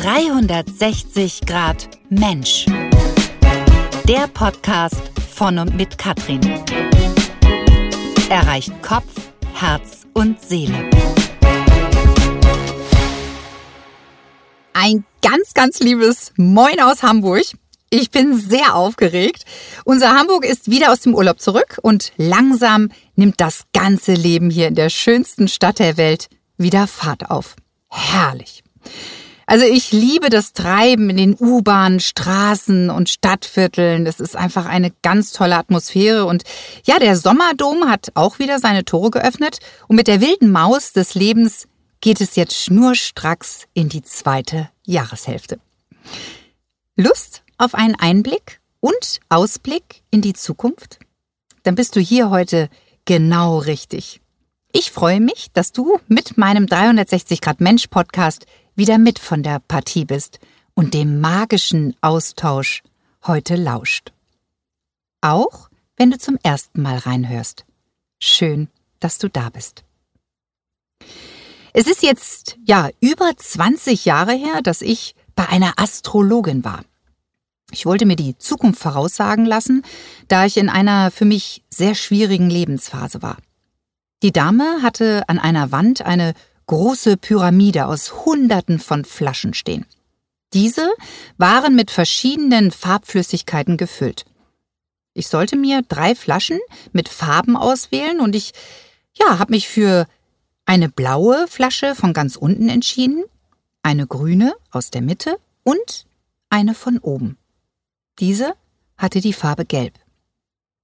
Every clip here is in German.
360 Grad Mensch. Der Podcast von und mit Katrin. Erreicht Kopf, Herz und Seele. Ein ganz, ganz liebes Moin aus Hamburg. Ich bin sehr aufgeregt. Unser Hamburg ist wieder aus dem Urlaub zurück und langsam nimmt das ganze Leben hier in der schönsten Stadt der Welt wieder Fahrt auf. Herrlich. Also ich liebe das Treiben in den U-Bahnen, Straßen und Stadtvierteln. Das ist einfach eine ganz tolle Atmosphäre. Und ja, der Sommerdom hat auch wieder seine Tore geöffnet. Und mit der wilden Maus des Lebens geht es jetzt schnurstracks in die zweite Jahreshälfte. Lust auf einen Einblick und Ausblick in die Zukunft? Dann bist du hier heute genau richtig. Ich freue mich, dass du mit meinem 360 Grad Mensch Podcast wieder mit von der Partie bist und dem magischen Austausch heute lauscht. Auch wenn du zum ersten Mal reinhörst. Schön, dass du da bist. Es ist jetzt, ja, über 20 Jahre her, dass ich bei einer Astrologin war. Ich wollte mir die Zukunft voraussagen lassen, da ich in einer für mich sehr schwierigen Lebensphase war. Die Dame hatte an einer Wand eine große Pyramide aus Hunderten von Flaschen stehen. Diese waren mit verschiedenen Farbflüssigkeiten gefüllt. Ich sollte mir drei Flaschen mit Farben auswählen und ich, ja, habe mich für eine blaue Flasche von ganz unten entschieden, eine grüne aus der Mitte und eine von oben. Diese hatte die Farbe Gelb.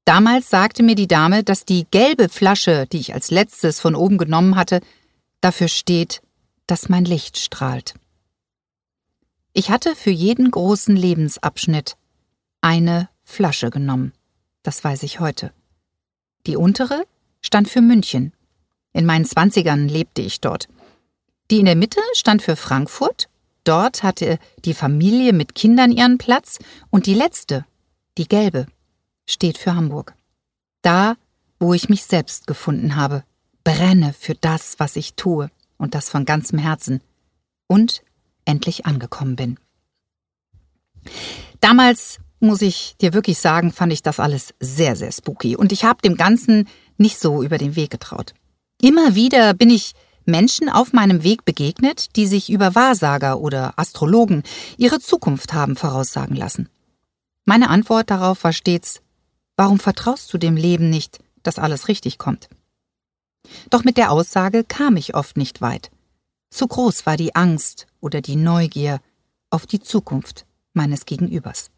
Damals sagte mir die Dame, dass die gelbe Flasche, die ich als letztes von oben genommen hatte, dafür steht, dass mein Licht strahlt. Ich hatte für jeden großen Lebensabschnitt eine Flasche genommen. Das weiß ich heute. Die untere stand für München. In meinen Zwanzigern lebte ich dort. Die in der Mitte stand für Frankfurt. Dort hatte die Familie mit Kindern ihren Platz. Und die letzte, die gelbe, steht für Hamburg. Da, wo ich mich selbst gefunden habe, brenne für das, was ich tue, und das von ganzem Herzen, und endlich angekommen bin. Damals, muss ich dir wirklich sagen, fand ich das alles sehr, sehr spooky, und ich habe dem Ganzen nicht so über den Weg getraut. Immer wieder bin ich Menschen auf meinem Weg begegnet, die sich über Wahrsager oder Astrologen ihre Zukunft haben voraussagen lassen. Meine Antwort darauf war stets Warum vertraust du dem Leben nicht, dass alles richtig kommt? Doch mit der Aussage kam ich oft nicht weit. Zu groß war die Angst oder die Neugier auf die Zukunft meines Gegenübers.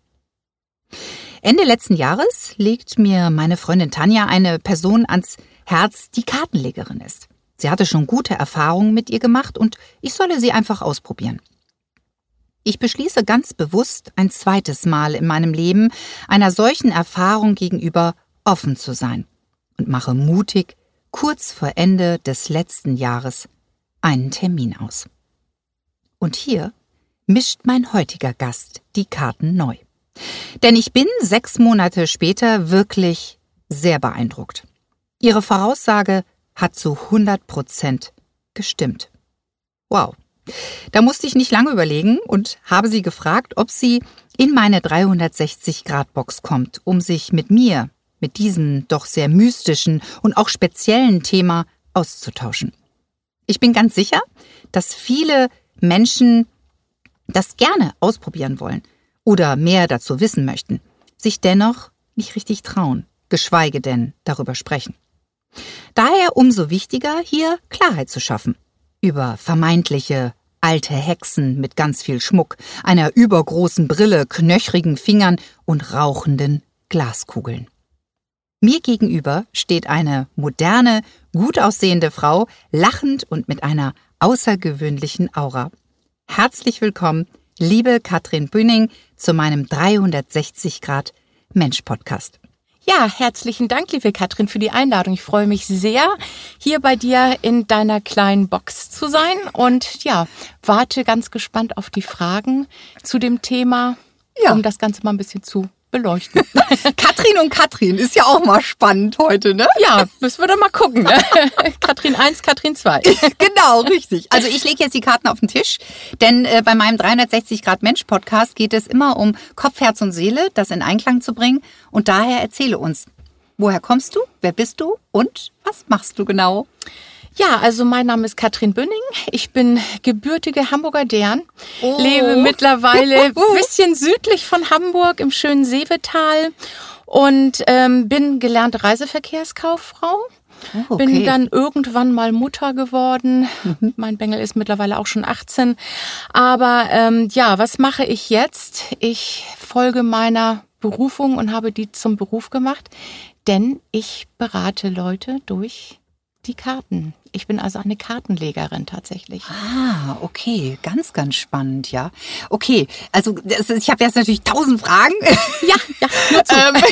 Ende letzten Jahres legt mir meine Freundin Tanja eine Person ans Herz, die Kartenlegerin ist. Sie hatte schon gute Erfahrungen mit ihr gemacht und ich solle sie einfach ausprobieren. Ich beschließe ganz bewusst, ein zweites Mal in meinem Leben einer solchen Erfahrung gegenüber offen zu sein und mache mutig, kurz vor Ende des letzten Jahres, einen Termin aus. Und hier mischt mein heutiger Gast die Karten neu. Denn ich bin sechs Monate später wirklich sehr beeindruckt. Ihre Voraussage hat zu 100 Prozent gestimmt. Wow. Da musste ich nicht lange überlegen und habe sie gefragt, ob sie in meine 360-Grad-Box kommt, um sich mit mir, mit diesem doch sehr mystischen und auch speziellen Thema auszutauschen. Ich bin ganz sicher, dass viele Menschen das gerne ausprobieren wollen oder mehr dazu wissen möchten, sich dennoch nicht richtig trauen, geschweige denn darüber sprechen. Daher umso wichtiger, hier Klarheit zu schaffen über vermeintliche alte Hexen mit ganz viel Schmuck, einer übergroßen Brille, knöchrigen Fingern und rauchenden Glaskugeln. Mir gegenüber steht eine moderne, gut aussehende Frau, lachend und mit einer außergewöhnlichen Aura. Herzlich willkommen, liebe Katrin Bühning, zu meinem 360 Grad Mensch Podcast. Ja, herzlichen Dank, liebe Katrin, für die Einladung. Ich freue mich sehr, hier bei dir in deiner kleinen Box zu sein und ja, warte ganz gespannt auf die Fragen zu dem Thema, ja. um das Ganze mal ein bisschen zu beleuchten. Katrin und Katrin ist ja auch mal spannend heute, ne? Ja, müssen wir doch mal gucken. Ne? Katrin 1, Katrin 2. genau, richtig. Also ich lege jetzt die Karten auf den Tisch, denn äh, bei meinem 360 Grad Mensch Podcast geht es immer um Kopf, Herz und Seele, das in Einklang zu bringen. Und daher erzähle uns, woher kommst du, wer bist du und was machst du genau? Ja, also mein Name ist Katrin Bünning. Ich bin gebürtige Hamburger Dern, oh. lebe mittlerweile ein bisschen südlich von Hamburg im schönen Seevetal und ähm, bin gelernte Reiseverkehrskauffrau. Oh, okay. Bin dann irgendwann mal Mutter geworden. Mhm. Mein Bengel ist mittlerweile auch schon 18. Aber ähm, ja, was mache ich jetzt? Ich folge meiner Berufung und habe die zum Beruf gemacht, denn ich berate Leute durch die Karten. Ich bin also eine Kartenlegerin tatsächlich. Ah, okay, ganz, ganz spannend, ja. Okay, also ist, ich habe jetzt natürlich tausend Fragen. Ja, ja. ähm,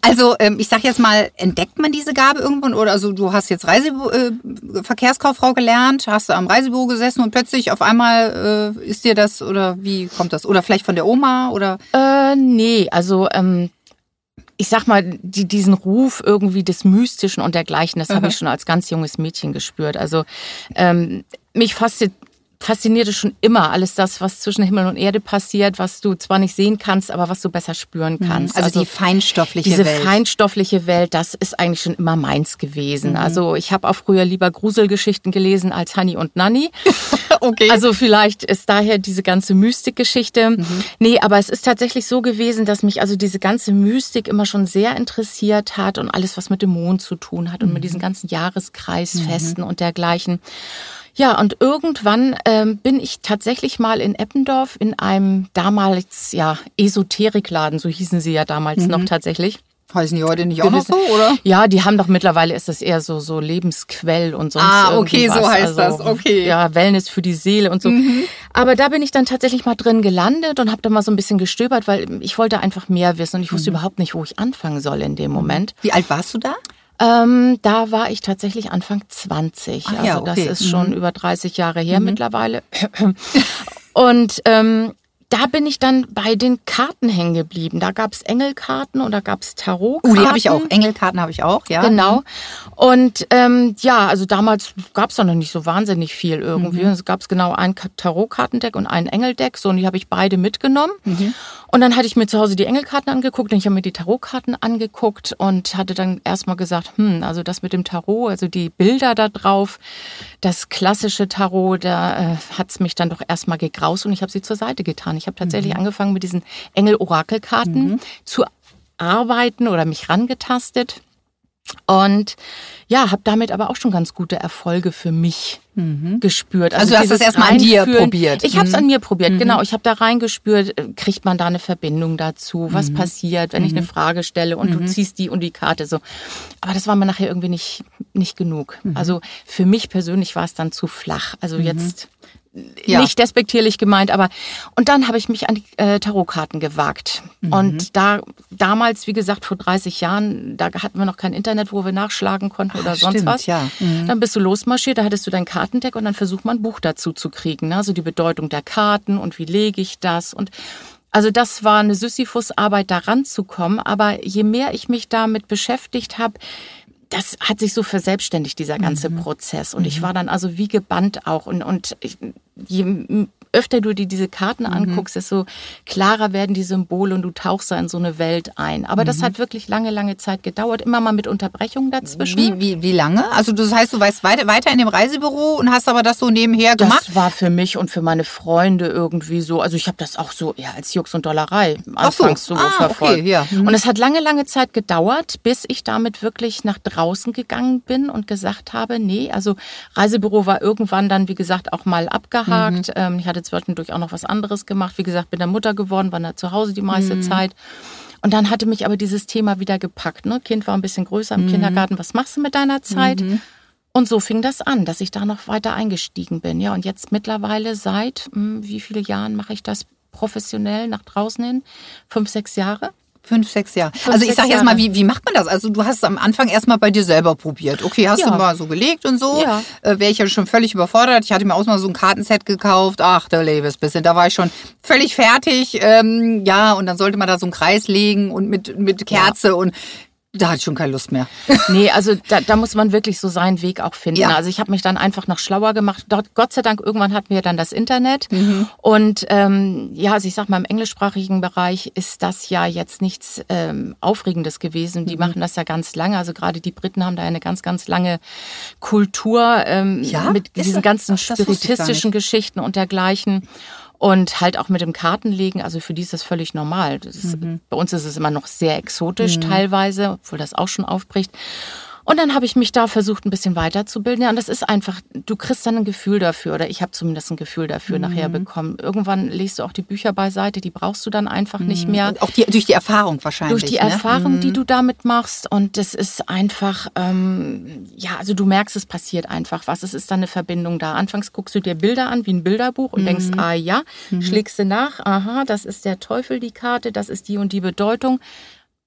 also ähm, ich sag jetzt mal, entdeckt man diese Gabe irgendwann oder also du hast jetzt Reiseverkehrskauffrau äh, gelernt, hast du am Reisebüro gesessen und plötzlich auf einmal äh, ist dir das oder wie kommt das? Oder vielleicht von der Oma oder? Äh, nee, also ähm, ich sag mal, die, diesen Ruf irgendwie des Mystischen und dergleichen, das habe ich schon als ganz junges Mädchen gespürt. Also ähm, mich fasziniert fasziniert es schon immer alles das, was zwischen Himmel und Erde passiert, was du zwar nicht sehen kannst, aber was du besser spüren mhm. kannst. Also, also die feinstoffliche diese Welt. Diese feinstoffliche Welt, das ist eigentlich schon immer meins gewesen. Mhm. Also ich habe auch früher lieber Gruselgeschichten gelesen als Honey und Nanny. okay. Also vielleicht ist daher diese ganze Mystikgeschichte. Mhm. Nee, aber es ist tatsächlich so gewesen, dass mich also diese ganze Mystik immer schon sehr interessiert hat und alles, was mit dem Mond zu tun hat und mit mhm. diesen ganzen Jahreskreisfesten mhm. und dergleichen. Ja, und irgendwann ähm, bin ich tatsächlich mal in Eppendorf in einem damals ja Esoterikladen, so hießen sie ja damals mhm. noch tatsächlich. Heißen die heute nicht auch noch so, oder? Ja, die haben doch mittlerweile ist das eher so so Lebensquell und sonst Ah, okay, so heißt also, das. Okay. Ja, Wellness für die Seele und so. Mhm. Aber da bin ich dann tatsächlich mal drin gelandet und habe da mal so ein bisschen gestöbert, weil ich wollte einfach mehr wissen und ich wusste mhm. überhaupt nicht, wo ich anfangen soll in dem Moment. Wie alt warst du da? Ähm, da war ich tatsächlich Anfang 20. Ach, also ja, okay. das ist schon mhm. über 30 Jahre her mhm. mittlerweile. Und ähm, da bin ich dann bei den Karten hängen geblieben. Da gab es Engelkarten und da gab es Tarotkarten. Uh, die habe ich auch. Engelkarten habe ich auch, ja. Genau. Und ähm, ja, also damals gab es da noch nicht so wahnsinnig viel irgendwie. Mhm. Es gab genau ein Tarotkartendeck und ein Engeldeck. So, und die habe ich beide mitgenommen. Mhm. Und dann hatte ich mir zu Hause die Engelkarten angeguckt und ich habe mir die Tarotkarten angeguckt und hatte dann erstmal gesagt, hm, also das mit dem Tarot, also die Bilder da drauf, das klassische Tarot, da äh, hat es mich dann doch erstmal gegraust und ich habe sie zur Seite getan. Ich habe tatsächlich mhm. angefangen mit diesen Engel-Orakelkarten mhm. zu arbeiten oder mich rangetastet. Und ja, habe damit aber auch schon ganz gute Erfolge für mich mhm. gespürt. Also, also du hast es erstmal an dir probiert. Ich habe es an mir probiert, mhm. genau. Ich habe da reingespürt, äh, kriegt man da eine Verbindung dazu? Was mhm. passiert, wenn ich eine mhm. Frage stelle und du mhm. ziehst die und die Karte so. Aber das war mir nachher irgendwie nicht, nicht genug. Mhm. Also für mich persönlich war es dann zu flach. Also jetzt ja. nicht despektierlich gemeint, aber und dann habe ich mich an die äh, Tarotkarten gewagt. Mhm. Und da damals, wie gesagt, vor 30 Jahren, da hatten wir noch kein Internet, wo wir nachschlagen konnten oder Ach, sonst stimmt, was. Ja. Mhm. Dann bist du losmarschiert, da hattest du dein Kartendeck und dann versucht man ein Buch dazu zu kriegen. Ne? Also die Bedeutung der Karten und wie lege ich das und also das war eine Sisyphus-Arbeit, da ranzukommen. Aber je mehr ich mich damit beschäftigt habe, das hat sich so verselbstständigt, dieser ganze mhm. Prozess. Und mhm. ich war dann also wie gebannt auch. Und, und ich, je öfter du dir diese Karten mhm. anguckst, desto klarer werden die Symbole und du tauchst da in so eine Welt ein. Aber mhm. das hat wirklich lange, lange Zeit gedauert, immer mal mit Unterbrechungen dazwischen. Wie, wie, wie lange? Also das heißt, du weißt weiter, weiter in dem Reisebüro und hast aber das so nebenher gemacht? Das war für mich und für meine Freunde irgendwie so, also ich habe das auch so ja, als Jux und Dollerei anfangs so, so ah, verfolgt. Okay, ja. mhm. Und es hat lange, lange Zeit gedauert, bis ich damit wirklich nach draußen gegangen bin und gesagt habe, nee, also Reisebüro war irgendwann dann, wie gesagt, auch mal abgehakt. Mhm. Ähm, ich hatte zwischendurch auch noch was anderes gemacht. Wie gesagt, bin dann Mutter geworden, war da zu Hause die meiste mhm. Zeit. Und dann hatte mich aber dieses Thema wieder gepackt. Ne? Kind war ein bisschen größer im mhm. Kindergarten. Was machst du mit deiner Zeit? Mhm. Und so fing das an, dass ich da noch weiter eingestiegen bin. Ja, und jetzt mittlerweile seit mh, hm, wie viele Jahren mache ich das professionell nach draußen hin? Fünf, sechs Jahre. Fünf, sechs Jahre. Fünf, also ich sechs sag jetzt mal, wie, wie macht man das? Also du hast es am Anfang erstmal bei dir selber probiert. Okay, hast Ja. du mal so gelegt und so. Ja. Äh, Wäre ich ja schon völlig überfordert. Ich hatte mir auch mal so ein Kartenset gekauft. Ach, der Levis bisschen. Da war ich schon völlig fertig. Ähm, ja, und dann sollte man da so einen Kreis legen und mit, mit Kerze und da hatte ich schon keine Lust mehr. Nee, also da, da muss man wirklich so seinen Weg auch finden. Ja. Also ich habe mich dann einfach noch schlauer gemacht. Dort, Gott sei Dank, irgendwann hatten wir dann das Internet. Mhm. Und ähm, ja, also ich sag mal, im englischsprachigen Bereich ist das ja jetzt nichts ähm, Aufregendes gewesen. Mhm. Die machen das ja ganz lange. Also gerade die Briten haben da eine ganz, ganz lange Kultur ähm, Ja? mit Ist diesen das- ganzen spiritistischen Geschichten und dergleichen. Und halt auch mit dem Kartenlegen, also für die ist das völlig normal. Das ist, Mhm. Bei uns ist es immer noch sehr exotisch teilweise, obwohl das auch schon aufbricht. Und dann habe ich mich da versucht, ein bisschen weiterzubilden. Ja, und das ist einfach, du kriegst dann ein Gefühl dafür, oder ich habe zumindest ein Gefühl dafür nachher bekommen. Irgendwann legst du auch die Bücher beiseite, die brauchst du dann einfach nicht mehr. Und auch die, durch die Erfahrung wahrscheinlich. Durch die ne? Erfahrung, die du damit machst. Und das ist einfach, ähm, ja, also du merkst, es passiert einfach was. Es ist dann eine Verbindung da. Anfangs guckst du dir Bilder an, wie ein Bilderbuch und denkst, ah ja, schlägst du nach, aha, das ist der Teufel, die Karte, das ist die und die Bedeutung.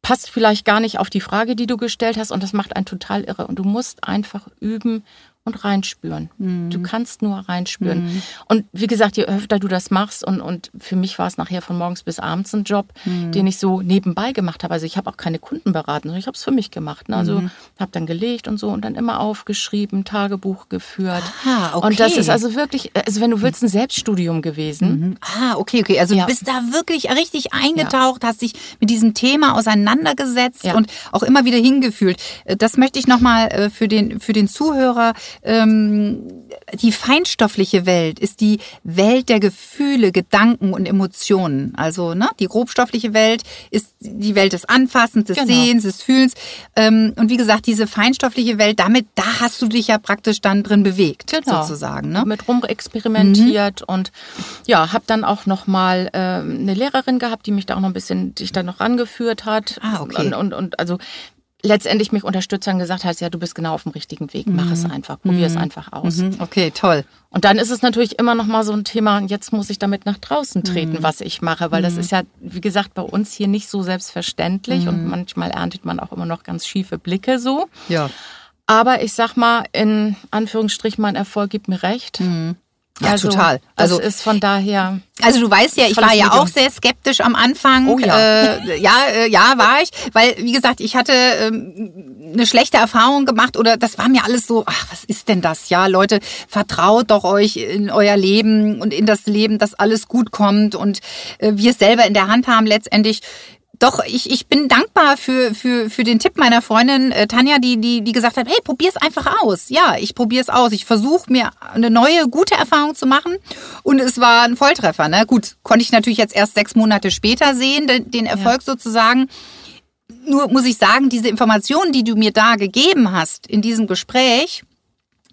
Passt vielleicht gar nicht auf die Frage, die du gestellt hast und das macht einen total irre. Und du musst einfach üben und reinspüren. Du kannst nur reinspüren. Und wie gesagt, je öfter du das machst und, und für mich war es nachher von morgens bis abends ein Job, den ich so nebenbei gemacht habe. Also ich habe auch keine Kunden beraten, sondern ich habe es für mich gemacht. Ne? Also habe dann gelegt und so und dann immer aufgeschrieben, Tagebuch geführt. Ah, okay. Und das ist also wirklich, also wenn du willst, ein Selbststudium gewesen. Ah, okay, okay. Also Ja. du bist da wirklich richtig eingetaucht, hast dich mit diesem Thema auseinandergesetzt Ja. und auch immer wieder hingefühlt. Äh, Das möchte ich nochmal für den, für den Zuhörer. Ähm, die feinstoffliche Welt ist die Welt der Gefühle, Gedanken und Emotionen. Also ne, die grobstoffliche Welt ist die Welt des Anfassens, des Genau. Sehens, des Fühlens. Ähm, und wie gesagt, diese feinstoffliche Welt, damit, da hast du dich ja praktisch dann drin bewegt, Genau. sozusagen. Ne? Mit rumexperimentiert und ja, habe dann auch noch mal ähm, eine Lehrerin gehabt, die mich da auch noch ein bisschen, dich da noch rangeführt hat. Ah, okay. Und, und, und also letztendlich mich unterstützt und gesagt hat, ja, du bist genau auf dem richtigen Weg, mach es einfach, probier es einfach aus. Mhm, Okay, toll. Und dann ist es natürlich immer noch mal so ein Thema, jetzt muss ich damit nach draußen Mhm. treten, was ich mache, weil das ist ja, wie gesagt, bei uns hier nicht so selbstverständlich Mhm. und manchmal erntet man auch immer noch ganz schiefe Blicke so. Ja. Aber ich sag mal, in Anführungsstrichen, mein Erfolg gibt mir recht. Ja, total. Also Also- das ist von daher. Also du weißt ja, ich war ja Medium. auch sehr skeptisch am Anfang. Oh ja. Äh, ja, äh, ja, war ich, weil wie gesagt, ich hatte ähm, eine schlechte Erfahrung gemacht oder das war mir alles so, ach, was ist denn das? Ja, Leute, vertraut doch euch in euer Leben und in das Leben, dass alles gut kommt und äh, wir es selber in der Hand haben letztendlich. Doch, ich, ich bin dankbar für, für, für den Tipp meiner Freundin äh, Tanja, die, die, die gesagt hat, hey, probier's einfach aus. Ja, ich probier's aus. Ich versuche mir eine neue, gute Erfahrung zu machen. Und es war ein Volltreffer. Ne? Gut, konnte ich natürlich jetzt erst sechs Monate später sehen, den, den Erfolg sozusagen. Nur muss ich sagen, diese Informationen, die du mir da gegeben hast in diesem Gespräch,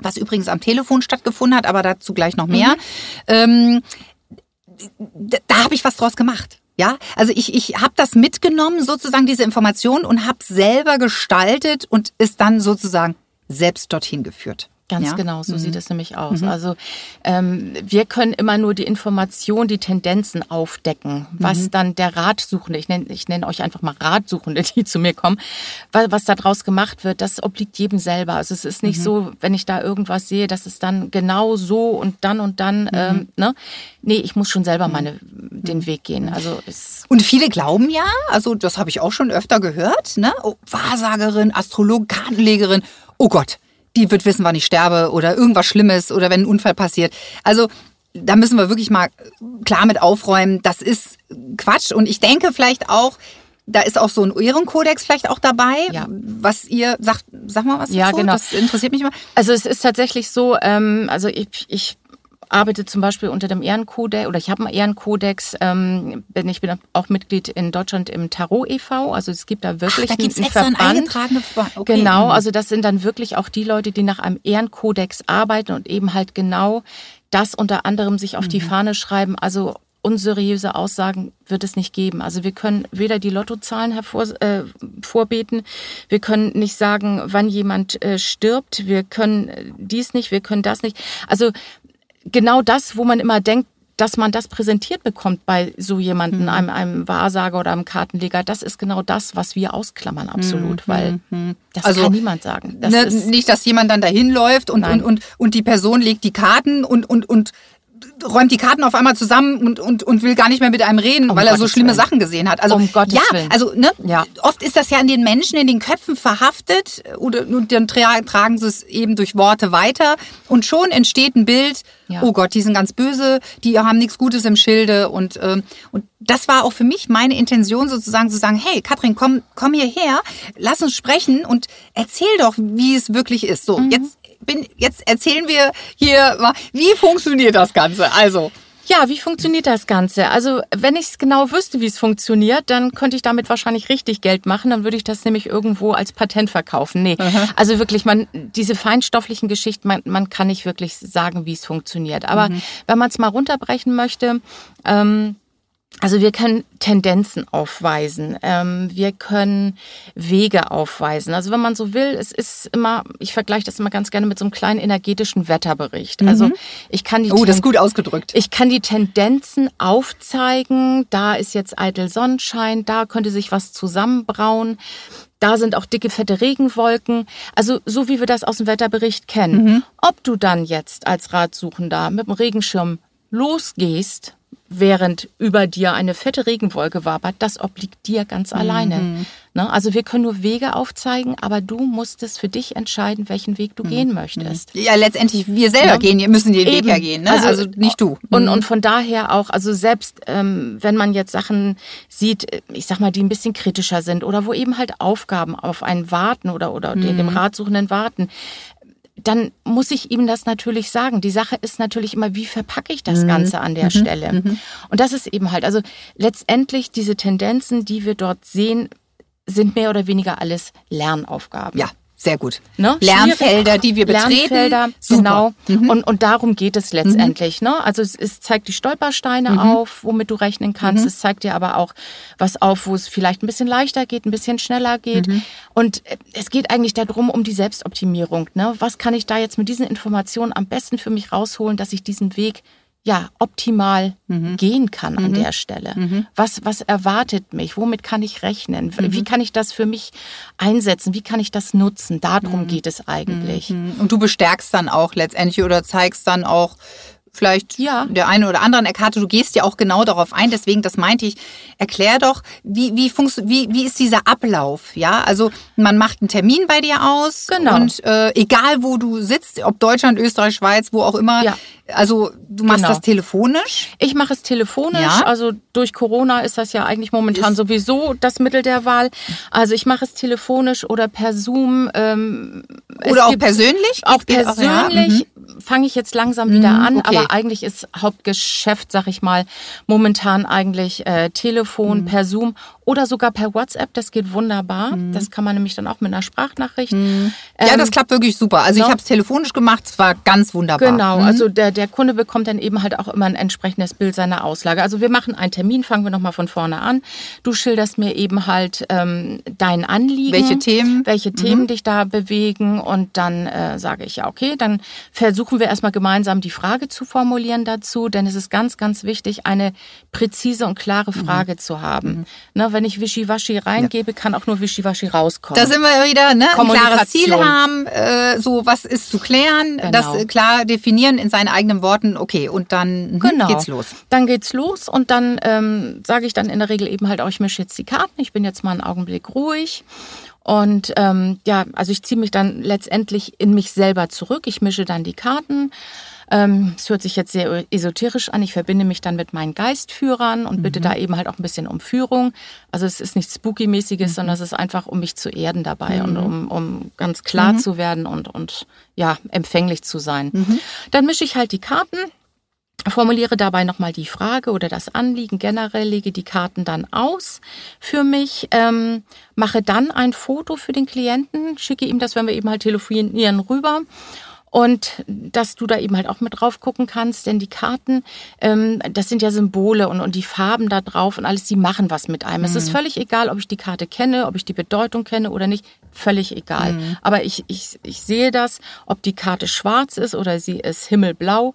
was übrigens am Telefon stattgefunden hat, aber dazu gleich noch mehr, ähm, da, da habe ich was draus gemacht. Ja, also ich, ich habe das mitgenommen, sozusagen diese Information und habe selber gestaltet und es dann sozusagen selbst dorthin geführt. Ganz ja? Mhm. genau, so sieht es nämlich aus. Also ähm, wir können immer nur die Information, die Tendenzen aufdecken, was Mhm. dann der Ratsuchende, ich nenne ich nenn euch einfach mal Ratsuchende, die zu mir kommen, was, was da draus gemacht wird, das obliegt jedem selber. Also es ist nicht Mhm. so, wenn ich da irgendwas sehe, dass es dann genau so und dann und dann, ähm, ne? Nee, ich muss schon selber meine, den Weg gehen. Also es Und viele glauben ja, also das habe ich auch schon öfter gehört, ne? Oh, Wahrsagerin, Astrolog, Kartenlegerin, oh Gott, die wird wissen, wann ich sterbe oder irgendwas Schlimmes oder wenn ein Unfall passiert. Also da müssen wir wirklich mal klar mit aufräumen, das ist Quatsch. Und ich denke vielleicht auch, da ist auch so ein Ehrenkodex vielleicht auch dabei, Ja. was ihr sagt, sag mal was Ja, dazu, genau. das interessiert mich mal. Also es ist tatsächlich so, ähm, also ich, ich arbeite zum Beispiel unter dem Ehrenkodex oder ich habe einen Ehrenkodex, ähm, bin, ich bin auch Mitglied in Deutschland im Tarot e.V., also es gibt da wirklich da gibt's einen, extra einen Verband. eingetragenen Verband. Okay. Genau, Mhm. also das sind dann wirklich auch die Leute, die nach einem Ehrenkodex arbeiten und eben halt genau das unter anderem sich auf die Mhm. Fahne schreiben. Also unseriöse Aussagen wird es nicht geben. Also wir können weder die Lottozahlen hervor, äh, vorbeten, wir können nicht sagen, wann jemand äh, stirbt, wir können äh, dies nicht, wir können das nicht. Also genau das, wo man immer denkt, dass man das präsentiert bekommt bei so jemanden, mhm. einem, einem Wahrsager oder einem Kartenleger, das ist genau das, was wir ausklammern, absolut, mhm. weil mhm. das also, kann niemand sagen. Das ne, nicht, dass jemand dann dahin läuft und, und, und, und die Person legt die Karten und, und, und räumt die Karten auf einmal zusammen und, und, und will gar nicht mehr mit einem reden, um weil er so schlimme Willen. Sachen gesehen hat. Also um ja, Willen. also ne, ja. oft ist das ja in den Menschen, in den Köpfen verhaftet oder und dann tra tragen sie es eben durch Worte weiter und schon entsteht ein Bild. Ja. Oh Gott, die sind ganz böse, die haben nichts Gutes im Schilde und ähm, und das war auch für mich meine Intention sozusagen zu sagen, hey Katrin, komm komm hierher, lass uns sprechen und erzähl doch, wie es wirklich ist. So, mhm. jetzt bin, jetzt erzählen wir hier mal, wie funktioniert das Ganze? Also. Ja, wie funktioniert das Ganze? Also, wenn ich es genau wüsste, wie es funktioniert, dann könnte ich damit wahrscheinlich richtig Geld machen. Dann würde ich das nämlich irgendwo als Patent verkaufen. Nee, Aha. also wirklich, man, diese feinstofflichen Geschichten, man, man kann nicht wirklich sagen, wie es funktioniert. Aber mhm. wenn man es mal runterbrechen möchte, ähm, also wir können Tendenzen aufweisen, ähm, wir können Wege aufweisen. Also wenn man so will, es ist immer, ich vergleiche das immer ganz gerne mit so einem kleinen energetischen Wetterbericht. Mhm. Also ich kann die oh, das ist gut ausgedrückt. Ich kann die Tendenzen aufzeigen. Da ist jetzt eitel Sonnenschein, da könnte sich was zusammenbrauen. Da sind auch dicke, fette Regenwolken. Also so wie wir das aus dem Wetterbericht kennen. Mhm. Ob du dann jetzt als Ratsuchender mit dem Regenschirm losgehst während über dir eine fette Regenwolke wabert, das obliegt dir ganz mhm. alleine. Ne? Also wir können nur Wege aufzeigen, aber du musst es für dich entscheiden, welchen Weg du mhm. gehen möchtest. Ja, letztendlich wir selber ja. gehen, müssen den Eben. Weg ja gehen, ne? also, also, nicht du. Und, mhm. und von daher auch, also selbst ähm, wenn man jetzt Sachen sieht, ich sag mal, die ein bisschen kritischer sind oder wo eben halt Aufgaben auf einen warten oder, oder mhm. dem Ratsuchenden warten, dann muss ich ihm das natürlich sagen. Die Sache ist natürlich immer, wie verpacke ich das mhm. Ganze an der mhm. Stelle? Mhm. Und das ist eben halt, also letztendlich diese Tendenzen, die wir dort sehen, sind mehr oder weniger alles Lernaufgaben. Ja, sehr gut. Ne? Lernfelder, die wir betreten. Lernfelder, Super. genau. Mhm. Und, und darum geht es letztendlich. Mhm. Ne? Also es, es zeigt die Stolpersteine mhm. auf, womit du rechnen kannst. Mhm. Es zeigt dir aber auch was auf, wo es vielleicht ein bisschen leichter geht, ein bisschen schneller geht. Mhm. Und es geht eigentlich darum, um die Selbstoptimierung. Ne? Was kann ich da jetzt mit diesen Informationen am besten für mich rausholen, dass ich diesen Weg ja, optimal mhm. gehen kann an mhm. der Stelle. Mhm. Was, was erwartet mich? Womit kann ich rechnen? Mhm. Wie kann ich das für mich einsetzen? Wie kann ich das nutzen? Darum mhm. geht es eigentlich. Mhm. Und du bestärkst dann auch letztendlich oder zeigst dann auch, vielleicht ja. der eine oder anderen Karte. Du gehst ja auch genau darauf ein. Deswegen, das meinte ich, erklär doch, wie, wie, wie, wie ist dieser Ablauf? Ja, also man macht einen Termin bei dir aus. Genau. Und äh, egal, wo du sitzt, ob Deutschland, Österreich, Schweiz, wo auch immer. Ja. Also du machst genau. das telefonisch? Ich mache es telefonisch. Ja. Also durch Corona ist das ja eigentlich momentan ist sowieso das Mittel der Wahl. Also ich mache es telefonisch oder per Zoom. Ähm, oder auch persönlich? Auch persönlich. Auch, ja. mhm fange ich jetzt langsam wieder mhm, an, okay. aber eigentlich ist Hauptgeschäft, sag ich mal, momentan eigentlich äh, Telefon, mhm. per Zoom oder sogar per WhatsApp. Das geht wunderbar. Mhm. Das kann man nämlich dann auch mit einer Sprachnachricht. Mhm. Ja, ähm, das klappt wirklich super. Also no? ich habe es telefonisch gemacht, es war ganz wunderbar. Genau, mhm. also der, der Kunde bekommt dann eben halt auch immer ein entsprechendes Bild seiner Auslage. Also wir machen einen Termin, fangen wir nochmal von vorne an. Du schilderst mir eben halt ähm, dein Anliegen. Welche Themen? Welche Themen mhm. dich da bewegen und dann äh, sage ich ja, okay, dann versuchen wir erstmal gemeinsam die Frage zu formulieren dazu, denn es ist ganz, ganz wichtig, eine präzise und klare mhm. Frage zu haben. Ne, wenn ich Wischiwaschi reingebe, ja. kann auch nur Wischiwaschi rauskommen. Da sind wir wieder, ne? Ein klares Ziel haben, äh, so was ist zu klären, genau. das äh, klar definieren in seinen eigenen Worten, okay, und dann mhm, genau. geht's los. Dann geht's los und dann ähm, sage ich dann in der Regel eben halt auch, ich mische jetzt die Karten, ich bin jetzt mal einen Augenblick ruhig. Und ähm, ja, also ich ziehe mich dann letztendlich in mich selber zurück. Ich mische dann die Karten, es hört sich jetzt sehr esoterisch an. Ich verbinde mich dann mit meinen Geistführern und bitte mhm. da eben halt auch ein bisschen um Führung. Also es ist nichts Spooky-mäßiges, mhm. sondern es ist einfach, um mich zu erden dabei mhm. und um, um ganz klar mhm. zu werden und, und ja, empfänglich zu sein. Mhm. Dann mische ich halt die Karten formuliere dabei nochmal die Frage oder das Anliegen generell, lege die Karten dann aus für mich, ähm, mache dann ein Foto für den Klienten, schicke ihm das, wenn wir eben halt telefonieren, rüber und dass du da eben halt auch mit drauf gucken kannst, denn die Karten, ähm, das sind ja Symbole und, und die Farben da drauf und alles, die machen was mit einem. Mhm. Es ist mhm. völlig egal, ob ich die Karte kenne, ob ich die Bedeutung kenne oder nicht, völlig egal. Mhm. Aber ich, ich, ich sehe das, ob die Karte schwarz ist oder sie ist himmelblau,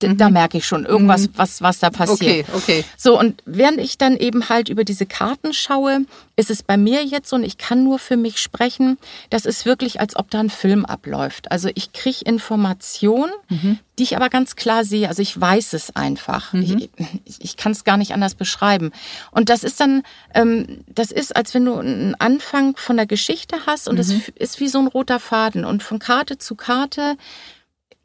D- Da merke ich schon irgendwas, was, was da passiert. Okay, okay. So, und während ich dann eben halt über diese Karten schaue, ist es bei mir jetzt so, und ich kann nur für mich sprechen, das ist wirklich, als ob da ein Film abläuft. Also ich kriege Informationen, die ich aber ganz klar sehe. Also ich weiß es einfach. Ich, ich kann es gar nicht anders beschreiben. Und das ist dann, ähm, das ist, als wenn du einen Anfang von der Geschichte hast und es ist wie so ein roter Faden. Und von Karte zu Karte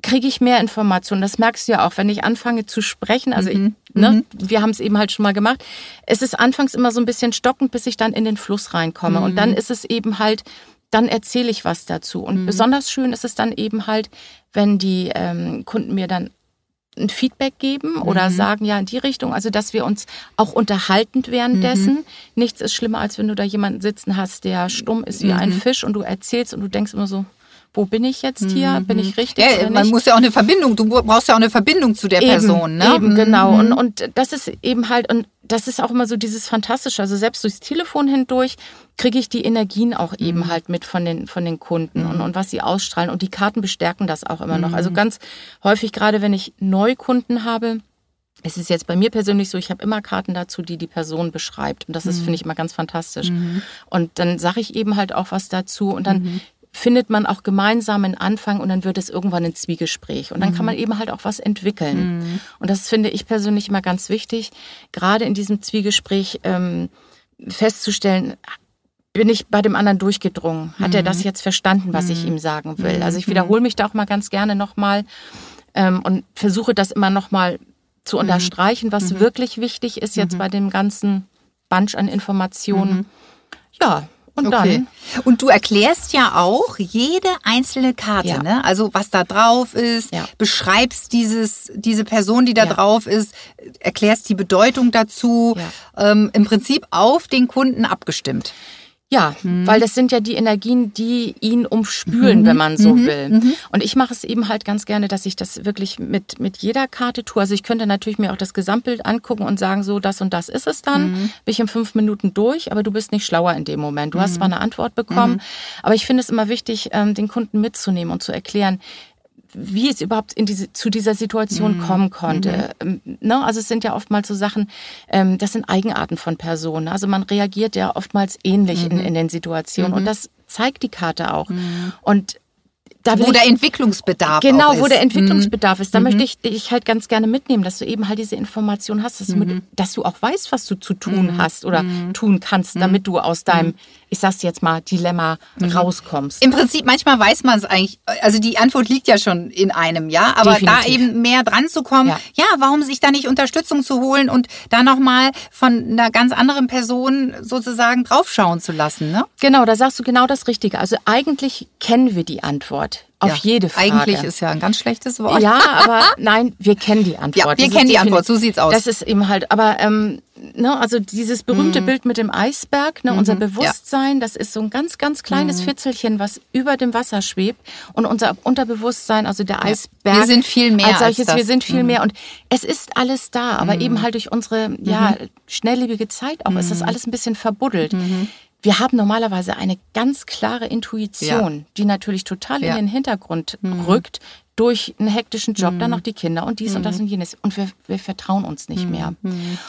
kriege ich mehr Informationen. Das merkst du ja auch, wenn ich anfange zu sprechen. Also ich, ne, wir haben es eben halt schon mal gemacht. Es ist anfangs immer so ein bisschen stockend, bis ich dann in den Fluss reinkomme. Und dann ist es eben halt, dann erzähle ich was dazu. Und besonders schön ist es dann eben halt, wenn die ähm, Kunden mir dann ein Feedback geben oder sagen, ja, in die Richtung. Also, dass wir uns auch unterhalten währenddessen. Nichts ist schlimmer, als wenn du da jemanden sitzen hast, der stumm ist wie ein Fisch und du erzählst und du denkst immer so, wo bin ich jetzt hier? Bin ich richtig Ja, man muss ja auch eine Verbindung, du brauchst ja auch eine Verbindung zu der Person, ne? Eben, genau. Und, und das ist eben halt, und das ist auch immer so dieses Fantastische. Also selbst durchs Telefon hindurch kriege ich die Energien auch Mhm. eben halt mit von den, von den Kunden und, und was sie ausstrahlen. Und die Karten bestärken das auch immer noch. Also Mhm. ganz häufig, gerade wenn ich Neukunden habe, es ist jetzt bei mir persönlich so, ich habe immer Karten dazu, die die Person beschreibt. Und das ist, Mhm. finde ich, immer ganz fantastisch. Und dann sage ich eben halt auch was dazu und Mhm. Findet man auch gemeinsam einen Anfang und dann wird es irgendwann ein Zwiegespräch. Und dann Mhm. kann man eben halt auch was entwickeln. Und das finde ich persönlich immer ganz wichtig, gerade in diesem Zwiegespräch ähm, festzustellen, bin ich bei dem anderen durchgedrungen? Hat er das jetzt verstanden, was ich ihm sagen will? Also ich wiederhole mich da auch mal ganz gerne nochmal ähm, und versuche das immer nochmal zu unterstreichen, was wirklich wichtig ist jetzt bei dem ganzen Bunch an Informationen. Ja, und Okay. dann Und du erklärst ja auch jede einzelne Karte, Ja. ne? Also was da drauf ist, Ja. beschreibst dieses, diese Person, die da Ja. drauf ist, erklärst die Bedeutung dazu, ähm, im Prinzip auf den Kunden abgestimmt. Ja, Mhm. weil das sind ja die Energien, die ihn umspülen, wenn man Mhm. so will. Und ich mache es eben halt ganz gerne, dass ich das wirklich mit, mit jeder Karte tue. Also ich könnte natürlich mir auch das Gesamtbild angucken und sagen, so das und das ist es dann. Mhm. Bin ich in fünf Minuten durch, aber du bist nicht schlauer in dem Moment. Du Mhm. hast zwar eine Antwort bekommen, aber ich finde es immer wichtig, ähm, den Kunden mitzunehmen und zu erklären, wie es überhaupt in diese, zu dieser Situation kommen konnte. Ähm, Ne? Also es sind ja oftmals so Sachen, ähm, das sind Eigenarten von Personen. Also man reagiert ja oftmals ähnlich in, in den Situationen und das zeigt die Karte auch. Und da Wo ich, der Entwicklungsbedarf Genau, auch ist. Mhm. wo der Entwicklungsbedarf ist. Da möchte ich dich halt ganz gerne mitnehmen, dass du eben halt diese Information hast, dass, du, Mhm. mit, dass du auch weißt, was du zu tun hast oder tun kannst, damit du aus deinem, ich sag's jetzt mal, Dilemma rauskommst. Im Prinzip, manchmal weiß man es eigentlich, also die Antwort liegt ja schon in einem, ja, aber da Definitiv. eben mehr dran zu kommen, ja. Ja. warum sich da nicht Unterstützung zu holen und da nochmal von einer ganz anderen Person sozusagen draufschauen zu lassen, ne? Genau, da sagst du genau das Richtige. Also eigentlich kennen wir die Antwort auf ja. jede Frage. Eigentlich ist ja ein ganz schlechtes Wort. Ja, aber nein, wir kennen die Antwort. Ja, wir Das kennen die Antwort, so sieht's aus. Das ist eben halt, aber ähm, ne, also dieses berühmte Bild mit dem Eisberg, ne, unser Bewusstsein, das ist so ein ganz, ganz kleines Fitzelchen, was über dem Wasser schwebt und unser Unterbewusstsein, also der Eisberg. Wir sind viel mehr als als solches, das. wir sind viel mehr und es ist alles da, aber eben halt durch unsere ja schnelllebige Zeit auch ist das alles ein bisschen verbuddelt. Wir haben normalerweise eine ganz klare Intuition, die natürlich total Ja. in den Hintergrund rückt durch einen hektischen Job, dann noch die Kinder und dies und das und jenes. Und wir, wir vertrauen uns nicht mehr.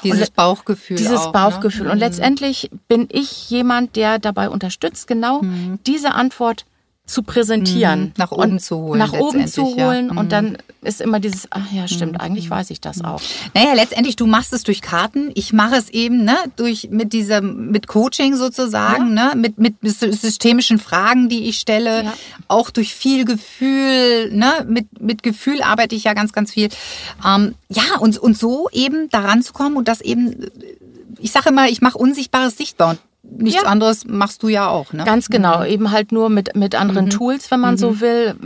Dieses Und Bauchgefühl. Dieses auch, Bauchgefühl. Ne? Und letztendlich bin ich jemand, der dabei unterstützt, genau diese Antwort zu präsentieren. Mhm. Nach oben zu holen, Nach oben zu letztendlich, ja. Mhm. holen. Und dann ist immer dieses, ach ja, stimmt, eigentlich weiß ich das auch. Naja, letztendlich, du machst es durch Karten. Ich mache es eben, ne, durch, mit dieser, mit Coaching sozusagen, ne, mit, mit systemischen Fragen, die ich stelle. Ja. Auch durch viel Gefühl, ne, mit, mit Gefühl arbeite ich ja ganz, ganz viel. Ähm, ja, und, und so eben daran zu kommen und das eben, ich sage immer, ich mache Unsichtbares sichtbar und nichts Ja. anderes machst du ja auch, ne? Ganz genau, eben halt nur mit, mit anderen Tools, wenn man so will,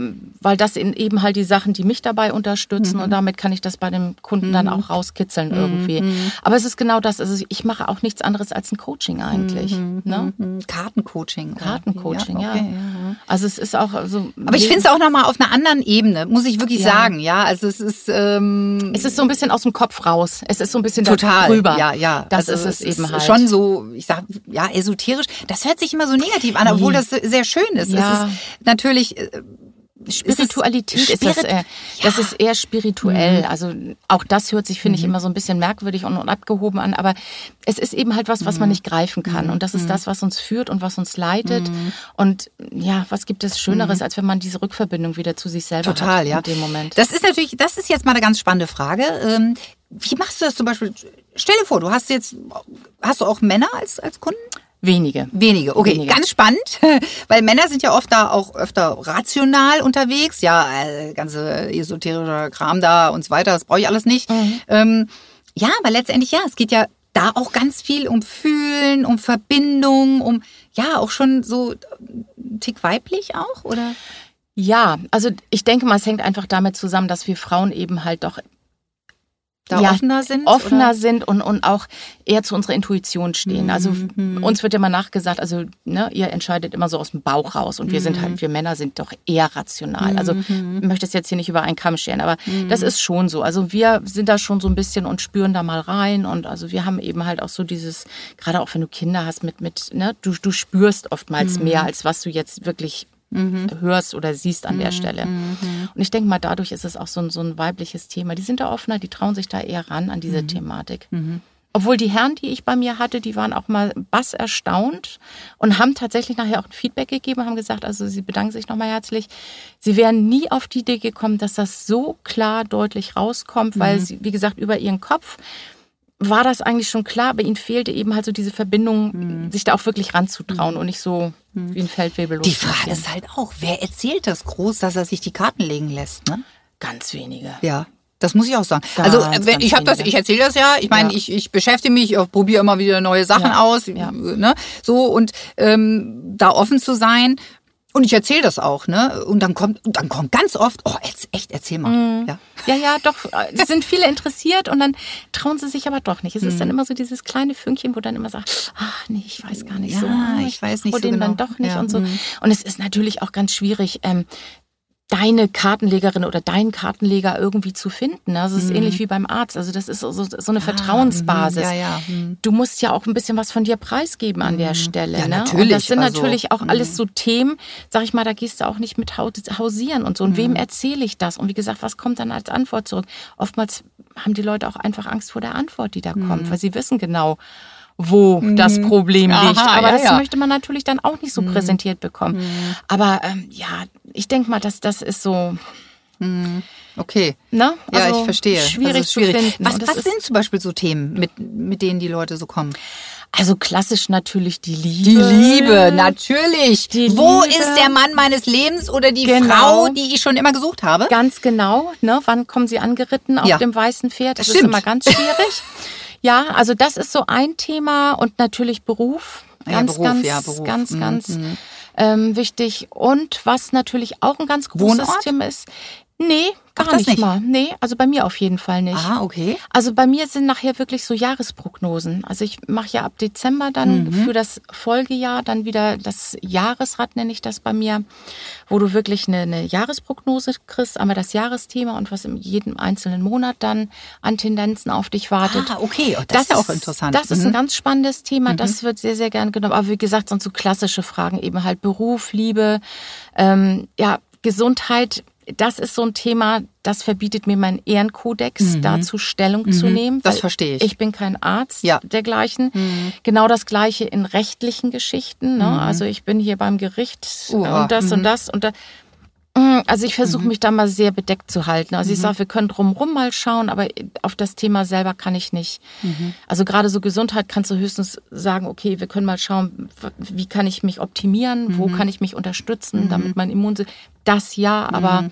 weil das sind eben halt die Sachen, die mich dabei unterstützen und damit kann ich das bei dem Kunden dann auch rauskitzeln irgendwie. Aber es ist genau das, also ich mache auch nichts anderes als ein Coaching eigentlich. Ne? Mhm. Kartencoaching. Kartencoaching, ja. okay, Also es ist auch so. Aber ich finde es auch nochmal auf einer anderen Ebene, muss ich wirklich Ja. sagen, ja. Also es ist ähm, Es ist so ein bisschen aus dem Kopf raus. Es ist so ein bisschen total drüber. Ja, ja. Das Also ist es, eben halt. Schon so, ich sag, ja, esoterisch. Das hört sich immer so negativ an, obwohl das sehr schön ist. Ja. Es ist natürlich äh, Spiritualität ist, Spirit das. Äh, Das Ja. ist eher spirituell. Also auch das hört sich, finde ich, immer so ein bisschen merkwürdig und, und abgehoben an. Aber es ist eben halt was, was man nicht greifen kann. Und das ist das, was uns führt und was uns leitet. Und ja, was gibt es Schöneres, als wenn man diese Rückverbindung wieder zu sich selber Total, hat ja. in dem Moment. Das ist natürlich, das ist jetzt mal eine ganz spannende Frage. Ähm, Wie machst du das zum Beispiel? Stell dir vor, du hast jetzt, hast du auch Männer als, als Kunden? Wenige. Wenige, okay, Wenige. ganz spannend, weil Männer sind ja oft da auch öfter rational unterwegs, ja, äh, ganze esoterischer Kram da und so weiter, das brauche ich alles nicht. Ähm, ja, aber letztendlich ja, es geht ja da auch ganz viel um Fühlen, um Verbindung, um ja auch schon so ein Tick weiblich auch, oder? Ja, also ich denke mal, es hängt einfach damit zusammen, dass wir Frauen eben halt doch Da Ja, offener sind? offener oder? sind und, und auch eher zu unserer Intuition stehen. Also Mhm. uns wird ja immer nachgesagt, also ne, ihr entscheidet immer so aus dem Bauch raus und wir sind Mhm. halt, wir Männer sind doch eher rational. Also ich möchte es jetzt hier nicht über einen Kamm scheren, aber Mhm. das ist schon so. Also wir sind da schon so ein bisschen und spüren da mal rein und also wir haben eben halt auch so dieses, gerade auch wenn du Kinder hast mit, mit ne, du, du spürst oftmals Mhm. mehr, als was du jetzt wirklich hörst oder siehst an Mhm. der Stelle. Und ich denke mal, dadurch ist es auch so ein, so ein weibliches Thema. Die sind da offener, die trauen sich da eher ran an Mhm. diese Thematik. Obwohl die Herren, die ich bei mir hatte, die waren auch mal bass erstaunt und haben tatsächlich nachher auch ein Feedback gegeben, haben gesagt, also sie bedanken sich nochmal herzlich. Sie wären nie auf die Idee gekommen, dass das so klar deutlich rauskommt, Mhm. weil sie, wie gesagt, über ihren Kopf war das eigentlich schon klar, aber ihnen fehlte eben halt so diese Verbindung, sich da auch wirklich ranzutrauen und nicht so wie ein Feldwebel. Die Frage ist halt auch, wer erzählt das groß, dass er sich die Karten legen lässt, ne? Ganz wenige. Ja. Das muss ich auch sagen. Ganz, also äh, wenn- ich habe das, ich erzähle das ja. Ich meine, Ja. ich, ich beschäftige mich, ich probiere immer wieder neue Sachen Ja. aus, Ja. ne? So und ähm, da offen zu sein. Und ich erzähle das auch, ne? Und dann kommt, und dann kommt ganz oft, oh, jetzt echt, erzähl mal. Mhm. Ja. Ja, ja, doch. Es sind viele interessiert und dann trauen sie sich aber doch nicht. Es Mhm. ist dann immer so dieses kleine Fünkchen, wo dann immer sagt, ach nee, ich weiß gar nicht Ja, so. Ah, ich weiß nicht so dann genau. doch nicht Ja, und so. mhm. Und es ist natürlich auch ganz schwierig, ähm, deine Kartenlegerin oder deinen Kartenleger irgendwie zu finden. Also es ist ähnlich wie beim Arzt. Also das ist so, so, eine Vertrauensbasis. mhm. ja, ja, mhm. Du musst ja auch ein bisschen was von dir preisgeben an der Stelle. Ja, ne? natürlich, Und das sind also, natürlich auch alles so Themen, sag ich mal, da gehst du auch nicht mit haus- hausieren und so. Und wem erzähle ich das? Und wie gesagt, was kommt dann als Antwort zurück? Oftmals haben die Leute auch einfach Angst vor der Antwort, die da kommt, weil sie wissen genau, wo das Problem Aha, liegt. Aber ja, das ja. möchte man natürlich dann auch nicht so präsentiert bekommen. Aber ähm, ja, ich denke mal, dass das ist so, Okay. ne? Ja, Also ich verstehe. Schwierig, also zu finden. Was, das was ist- sind zum Beispiel so Themen, mit, mit denen die Leute so kommen? Also klassisch natürlich die Liebe. Die Liebe, natürlich. Die Wo Liebe. ist der Mann meines Lebens oder die Genau. Frau, die ich schon immer gesucht habe? Ganz genau. Ne? Wann kommen Sie angeritten auf Ja. dem weißen Pferd? Das ist Stimmt. immer ganz schwierig. ja, also das ist so ein Thema und natürlich Beruf. Ja, Ganz, Beruf, ganz, ja, Beruf. ganz, Mhm, ganz ähm, wichtig. Und was natürlich auch ein ganz großes Wohnort? Thema ist. Nee, gar Ach, das nicht, nicht? mal. Nee, also bei mir auf jeden Fall nicht. Ah, okay. Also bei mir sind nachher wirklich so Jahresprognosen. Also ich mache ja ab Dezember dann Mhm. für das Folgejahr dann wieder das Jahresrad, nenne ich das bei mir, wo du wirklich eine, eine Jahresprognose kriegst, einmal das Jahresthema und was in jedem einzelnen Monat dann an Tendenzen auf dich wartet. Ah, okay. Oh, das, ist ja auch interessant. Das ist Mhm. ein ganz spannendes Thema. Das wird sehr, sehr gern genommen. Aber wie gesagt, sonst so klassische Fragen eben halt Beruf, Liebe, ähm, ja, Gesundheit. Das ist so ein Thema, das verbietet mir mein Ehrenkodex, dazu Stellung zu nehmen. Mhm. Das verstehe ich. Ich bin kein Arzt Ja. Mhm. dergleichen. Genau das Gleiche in rechtlichen Geschichten. Ne? Also ich bin hier beim Gericht Uha, und das mhm. und das und da. Mm, Also ich versuche mich da mal sehr bedeckt zu halten. Also ich sage, wir können drumrum mal schauen, aber auf das Thema selber kann ich nicht. Also gerade so Gesundheit kannst du höchstens sagen, okay, wir können mal schauen, wie kann ich mich optimieren, wo kann ich mich unterstützen, damit mein Immunsystem, das ja, aber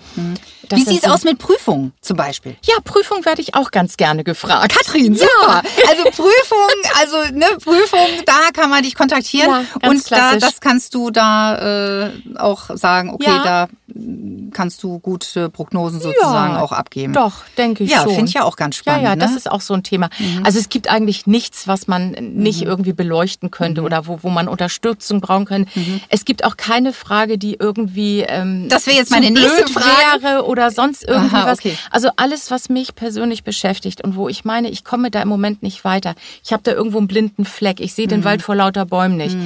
das Wie sind sieht's so- aus mit Prüfungen zum Beispiel? Ja, Prüfung werde ich auch ganz gerne gefragt. Katrin, super. Also Prüfung, also ne, Prüfung, da kann man dich kontaktieren Ja, und da, klassisch. das kannst du da äh, auch sagen, okay, Ja. da mm, kannst du gute Prognosen sozusagen auch abgeben. Doch, denke ich Ja, finde ich ja auch ganz spannend. Ja, ja, ne? das ist auch so ein Thema. Also es gibt eigentlich nichts, was man nicht irgendwie beleuchten könnte oder wo, wo man Unterstützung brauchen könnte. Es gibt auch keine Frage, die irgendwie ähm, Das wäre jetzt meine nächste Frage. wäre oder sonst irgendwie Aha, was. okay. Also alles, was mich persönlich beschäftigt und wo ich meine, ich komme da im Moment nicht weiter. Ich habe da irgendwo einen blinden Fleck. Ich sehe Mhm. den Wald vor lauter Bäumen nicht.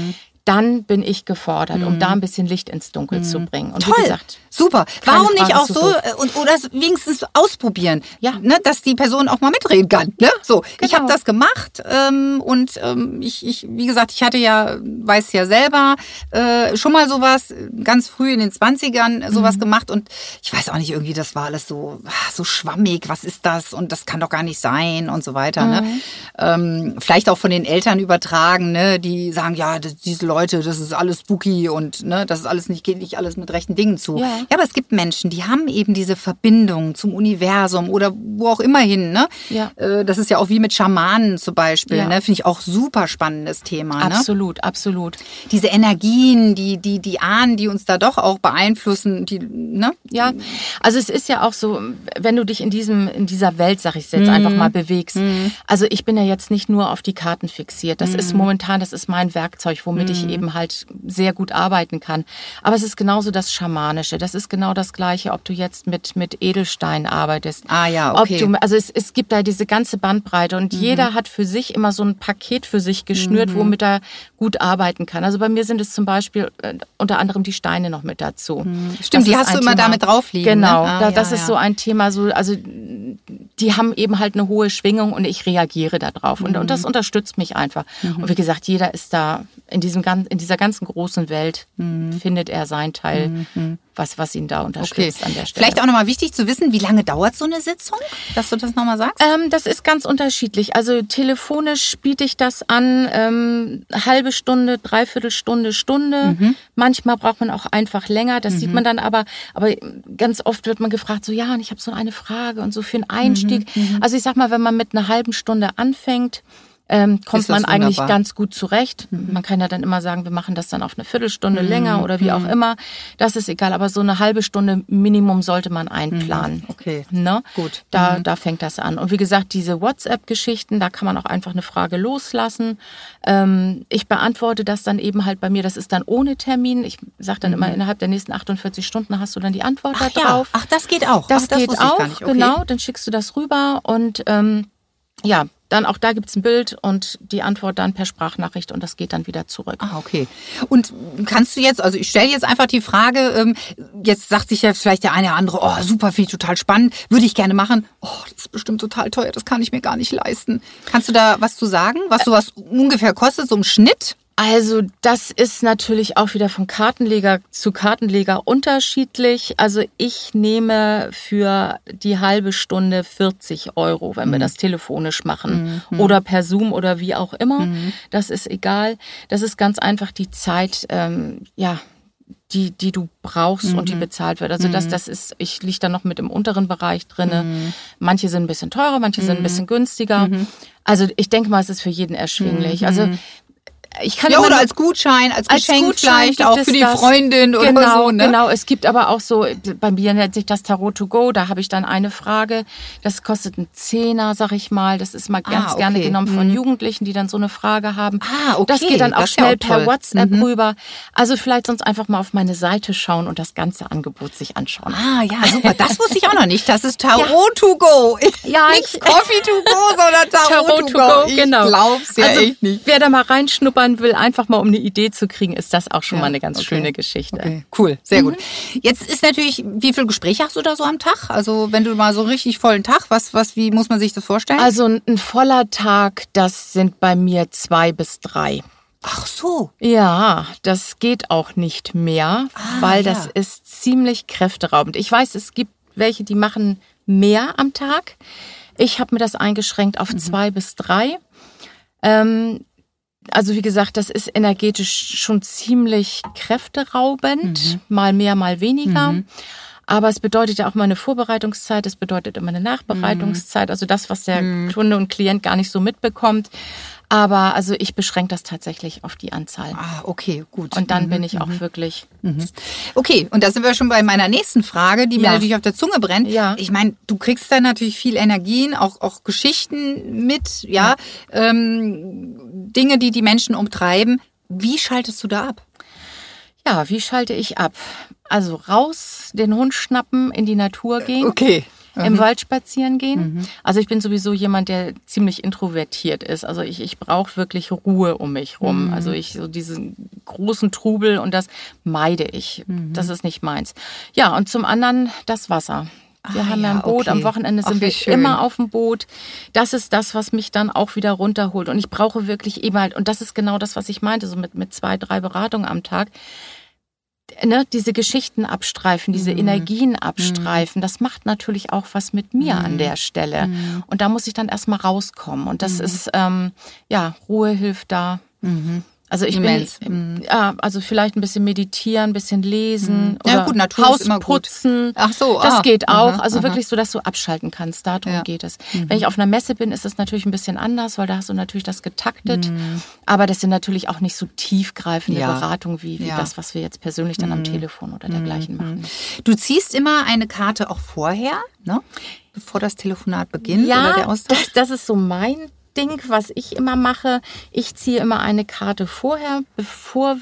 Dann bin ich gefordert, um da ein bisschen Licht ins Dunkel zu bringen. Und Toll. wie gesagt, Super. Keine Warum Frage nicht auch so äh, und oder wenigstens ausprobieren, Ja. ne, dass die Person auch mal mitreden kann. Ne? So, ich Genau. habe das gemacht ähm, und ähm, ich, ich, wie gesagt, ich hatte ja, weiß ja selber äh, schon mal sowas ganz früh in den 20ern Mhm. sowas gemacht und ich weiß auch nicht irgendwie, das war alles so ah, so schwammig. Was ist das und das kann doch gar nicht sein und so weiter. Ne? Mhm. Ähm, vielleicht auch von den Eltern übertragen, ne, die sagen, ja, das, diese Leute, das ist alles spooky und ne, das ist alles nicht geht nicht alles mit rechten Dingen zu. Ja. Ja, aber es gibt Menschen, die haben eben diese Verbindung zum Universum oder wo auch immer hin. Ne? Ja. Äh, Das ist ja auch wie mit Schamanen zum Beispiel. Ja. Ne? Finde ich auch super spannendes Thema. Ne? Absolut, absolut. Diese Energien, die, die, die Ahnen, die uns da doch auch beeinflussen, die, ne? Ja, also es ist ja auch so, wenn du dich in diesem in dieser Welt, sag ich jetzt einfach mal bewegst. Also ich bin ja jetzt nicht nur auf die Karten fixiert. Das ist momentan, das ist mein Werkzeug, womit ich eben halt sehr gut arbeiten kann. Aber es ist genauso das Schamanische. Das ist genau das Gleiche, ob du jetzt mit mit Edelstein arbeitest. Ah ja, okay. du, also es, es gibt da diese ganze Bandbreite und jeder hat für sich immer so ein Paket für sich geschnürt, womit er gut arbeiten kann. Also bei mir sind es zum Beispiel äh, unter anderem die Steine noch mit dazu. Stimmt, Das die hast du immer Thema. damit drauf liegen, Genau, ne? Ah, da, ja, das ist ja. so ein Thema, so, also die haben eben halt eine hohe Schwingung und ich reagiere darauf. Und, und Mhm. das unterstützt mich einfach. Und wie gesagt, jeder ist da in, diesem, in dieser ganzen großen Welt, Mhm. findet er sein Teil, was, was ihn da Okay. unterstützt an der Stelle. Vielleicht auch nochmal wichtig zu wissen, wie lange dauert so eine Sitzung, dass du das nochmal sagst? Ähm, das ist ganz unterschiedlich. Also telefonisch biete ich das an, ähm, halbe Stunde, dreiviertel Stunde, Stunde. Manchmal braucht man auch einfach länger. Das sieht man dann aber. Aber ganz oft wird man gefragt, so ja, und ich habe so eine Frage und so für einen Einstieg. Also ich sag mal, wenn man mit einer halben Stunde anfängt. Ähm, kommt man eigentlich wunderbar. ganz gut zurecht. Man kann ja dann immer sagen, wir machen das dann auf eine Viertelstunde länger oder wie auch immer. Das ist egal, aber so eine halbe Stunde Minimum sollte man einplanen. Okay. Ne? Gut. Da, da fängt das an. Und wie gesagt, diese WhatsApp-Geschichten, da kann man auch einfach eine Frage loslassen. Ähm, ich beantworte das dann eben halt bei mir. Das ist dann ohne Termin. Ich sage dann immer, innerhalb der nächsten 48 Stunden hast du dann die Antwort Ach da ja, ach, das geht auch. Das ach, das geht auch. Okay. genau. Dann schickst du das rüber und ähm, ja, dann auch da gibt's ein Bild und die Antwort dann per Sprachnachricht und das geht dann wieder zurück. Ah, okay. Und kannst du jetzt, also ich stelle jetzt einfach die Frage, ähm, jetzt sagt sich ja vielleicht der eine oder andere, oh super, finde ich total spannend, würde ich gerne machen. Oh, das ist bestimmt total teuer, das kann ich mir gar nicht leisten. Kannst du da was zu sagen, was sowas ungefähr kostet, so im Schnitt? Also das ist natürlich auch wieder von Kartenleger zu Kartenleger unterschiedlich. Also ich nehme für die halbe Stunde 40 Euro, wenn wir das telefonisch machen oder per Zoom oder wie auch immer. Das ist egal. Das ist ganz einfach die Zeit, ähm, ja die, die du brauchst und die bezahlt wird. Also das, das ist, ich liege da noch mit im unteren Bereich drinne. Manche sind ein bisschen teurer, manche sind ein bisschen günstiger. Also ich denke mal, es ist für jeden erschwinglich. Also ich kann Ja, immer oder als Gutschein, als, als Geschenk Gutschein vielleicht auch für die das. Freundin oder genau, so. Ne? Genau, es gibt aber auch so, bei mir nennt sich das Tarot to go, da habe ich dann eine Frage, das kostet einen Zehner, sag ich mal, das ist mal ganz Ah, gerne okay. genommen von Jugendlichen, die dann so eine Frage haben. Ah, okay, Das geht dann auch ja schnell auch per toll. Mhm. WhatsApp rüber. Also vielleicht sonst einfach mal auf meine Seite schauen und das ganze Angebot sich anschauen. Ah, ja, super. Das wusste ich auch noch nicht. Das ist Tarot to go. Ja, nicht ich- Coffee to go, sondern Tarot, to, go. Ich genau. glaub's ja also, echt nicht. Wer da mal reinschnuppern will, einfach mal um eine Idee zu kriegen, ist das auch schon mal eine ganz okay. schöne Geschichte. Okay, cool, sehr gut. Jetzt ist natürlich, wie viel Gespräche hast du da so am Tag? Also wenn du mal so richtig vollen Tag, was, was, wie muss man sich das vorstellen? Also ein, ein voller Tag, das sind bei mir zwei bis drei. Ach so. Ja, das geht auch nicht mehr, weil das ja. ist ziemlich kräfteraubend. Ich weiß, es gibt welche, die machen mehr am Tag. Ich habe mir das eingeschränkt auf zwei bis drei. Ähm, also wie gesagt, das ist energetisch schon ziemlich kräfteraubend, mal mehr, mal weniger. Aber es bedeutet ja auch mal eine Vorbereitungszeit, es bedeutet immer eine Nachbereitungszeit, also das, was der Kunde und Klient gar nicht so mitbekommt. Aber also ich beschränke das tatsächlich auf die Anzahl. Ah, okay, gut. Und dann bin ich auch wirklich. Okay, und da sind wir schon bei meiner nächsten Frage, die mir Ja. natürlich auf der Zunge brennt. Ja. Ich meine, du kriegst da natürlich viel Energien, auch, auch Geschichten mit, ja, Ähm, Dinge, die die Menschen umtreiben. Wie schaltest du da ab? Ja, wie schalte ich ab? Also raus, den Hund schnappen, in die Natur gehen. Okay. Im Wald spazieren gehen. Also ich bin sowieso jemand, der ziemlich introvertiert ist. Also ich, ich brauche wirklich Ruhe um mich rum. Also ich so diesen großen Trubel und das meide ich. Das ist nicht meins. Ja, und zum anderen das Wasser. Wir Ah, haben ja ein Boot, okay. am Wochenende Ach, sind wie wir schön. immer auf dem Boot. Das ist das, was mich dann auch wieder runterholt. Und ich brauche wirklich eben halt, und das ist genau das, was ich meinte, so mit, mit zwei, drei Beratungen am Tag. Ne, diese Geschichten abstreifen, diese Energien abstreifen, das macht natürlich auch was mit mir an der Stelle. Und da muss ich dann erstmal rauskommen. Und das ist, ähm, ja, Ruhe hilft da. Also ich Immens. bin, ja, also vielleicht ein bisschen meditieren, ein bisschen lesen Ja, oder gut, Natur Haus putzen. Ach so, das ah, geht auch. aha, also aha. wirklich so, dass du abschalten kannst. Darum Ja. Mhm. geht es. Wenn ich auf einer Messe bin, ist es natürlich ein bisschen anders, weil da hast du natürlich das getaktet. Aber das sind natürlich auch nicht so tiefgreifende Mhm. Ja. Beratungen wie, wie Ja. Mhm. das, was wir jetzt persönlich dann am Telefon oder dergleichen machen. Du ziehst immer eine Karte auch vorher, ne? bevor das Telefonat beginnt oder der Ja, Austausch? das, das ist so mein Ding, was ich immer mache. Ich ziehe immer eine Karte vorher, bevor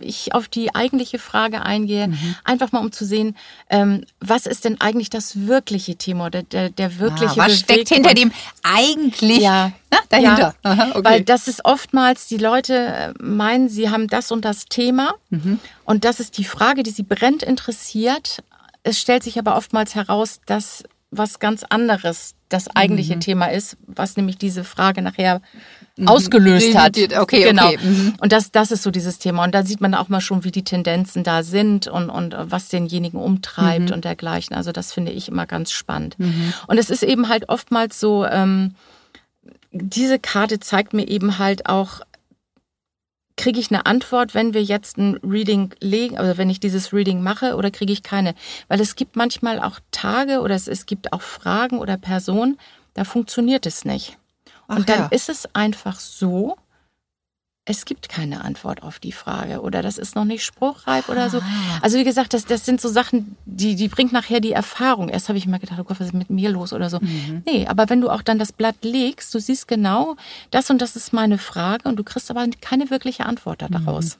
ich auf die eigentliche Frage eingehe. Mhm. Einfach mal um zu sehen, ähm, was ist denn eigentlich das wirkliche Thema oder der, der wirkliche Ah, was steckt hinter dem eigentlich Ja. ne, dahinter? Ja, Aha, okay. Weil das ist oftmals, die Leute äh, meinen, sie haben das und das Thema Mhm. und das ist die Frage, die sie brennend interessiert. Es stellt sich aber oftmals heraus, dass was ganz anderes das eigentliche Mhm. Thema ist, was nämlich diese Frage nachher ausgelöst hat. Definiert. Okay, genau. okay. Mhm. Und das, das ist so dieses Thema. Und da sieht man auch mal schon, wie die Tendenzen da sind und, und was denjenigen umtreibt Mhm. und dergleichen. Also das finde ich immer ganz spannend. Und es ist eben halt oftmals so, ähm, diese Karte zeigt mir eben halt auch, kriege ich eine Antwort, wenn wir jetzt ein Reading legen, oder wenn ich dieses Reading mache, oder kriege ich keine? Weil es gibt manchmal auch Tage oder es, es gibt auch Fragen oder Personen, da funktioniert es nicht. Ach Und dann ja. ist es einfach so, es gibt keine Antwort auf die Frage oder das ist noch nicht spruchreif oder so. Ah. Also wie gesagt, das, das sind so Sachen, die, die bringt nachher die Erfahrung. Erst habe ich immer gedacht, oh Gott, was ist mit mir los oder so. Mhm. Nee, aber wenn du auch dann das Blatt legst, du siehst genau, das und das ist meine Frage und du kriegst aber keine wirkliche Antwort daraus.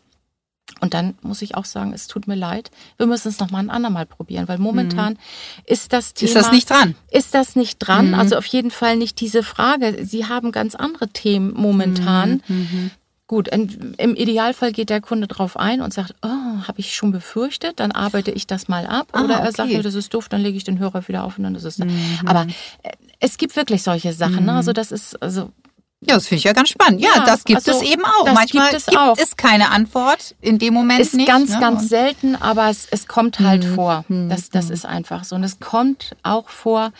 Und dann muss ich auch sagen, es tut mir leid, wir müssen es nochmal ein andermal probieren, weil momentan ist das Thema... Mhm. Ist das nicht dran? Ist das nicht dran? Mhm. Also auf jeden Fall nicht diese Frage. Sie haben ganz andere Themen momentan. Mhm. Gut, in, im Idealfall geht der Kunde drauf ein und sagt, oh, habe ich schon befürchtet, dann arbeite ich das mal ab. Ah, Oder er okay. sagt, nee, das ist doof, dann lege ich den Hörer wieder auf und dann ist es da. Aber äh, es gibt wirklich solche Sachen. Ne? Also das ist, also Ja, das finde ich ja ganz spannend. Ja, Ja, das gibt also, es eben auch. Manchmal gibt es auch. keine Antwort in dem Moment ist nicht. ganz, ne? ganz selten, aber es, es kommt halt Mhm. vor. Das, das ist einfach so. Und es kommt auch vor,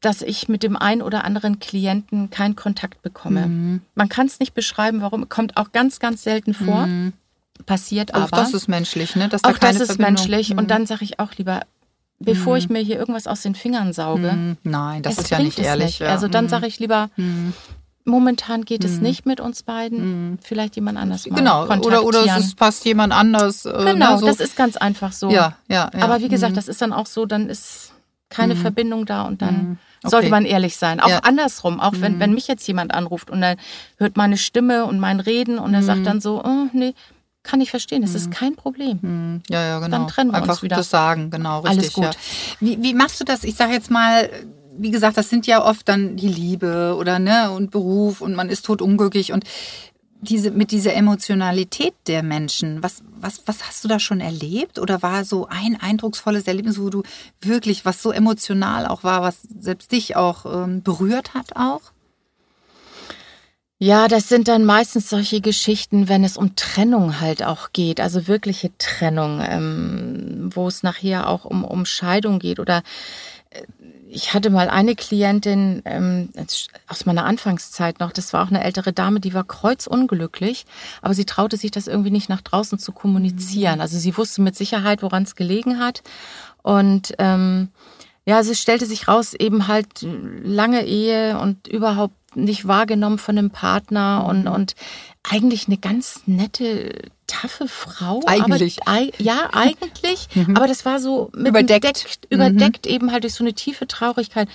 dass ich mit dem einen oder anderen Klienten keinen Kontakt bekomme. Mhm. Man kann es nicht beschreiben, warum. Kommt auch ganz, ganz selten vor. Passiert Auch aber. das ist menschlich, ne? Dass da auch keine das ist Verbindung- menschlich. Mhm. Und dann sage ich auch lieber, bevor ich mir hier irgendwas aus den Fingern sauge, Mhm. Nein, das ist ja nicht ehrlich. nicht. Ja. Also dann Mhm. sage ich lieber, momentan geht es nicht mit uns beiden. Vielleicht jemand anders mal Genau, oder, oder es passt jemand anders. Äh, Genau, ne, so. das ist ganz einfach so. Ja, ja, ja. Aber wie gesagt, Mhm. das ist dann auch so, dann ist keine Verbindung da und dann Mhm. Okay. sollte man ehrlich sein. Auch Ja. Mhm. andersrum, auch wenn, wenn mich jetzt jemand anruft und dann hört meine Stimme und mein Reden und er Mhm. sagt dann so, oh, nee, kann ich verstehen, es ist kein Problem. Mhm. Ja, ja, genau. Dann trennen wir uns Einfach wieder. das sagen, genau, richtig. Alles gut. Ja. Wie, wie machst du das? Ich sage jetzt mal, wie gesagt, das sind ja oft dann die Liebe oder ne und Beruf und man ist tot unglücklich und diese mit dieser Emotionalität der Menschen. Was was was hast du da schon erlebt oder war so ein eindrucksvolles Erlebnis, wo du wirklich was so emotional auch war, was selbst dich auch ähm, berührt hat auch? Ja, das sind dann meistens solche Geschichten, wenn es um Trennung halt auch geht, also wirkliche Trennung, ähm, wo es nachher auch um, um Scheidung geht. Oder ich hatte mal eine Klientin ähm, aus meiner Anfangszeit noch, das war auch eine ältere Dame, die war kreuzunglücklich, aber sie traute sich das irgendwie nicht nach draußen zu kommunizieren. Also sie wusste mit Sicherheit, woran es gelegen hat. Und ähm, ja, es stellte sich raus, eben halt lange Ehe und überhaupt nicht wahrgenommen von einem Partner und, und eigentlich eine ganz nette, taffe Frau. Eigentlich. Aber, ei- ja, eigentlich. aber das war so mit Überdeckt. Deckt, überdeckt eben halt durch so eine tiefe Traurigkeit.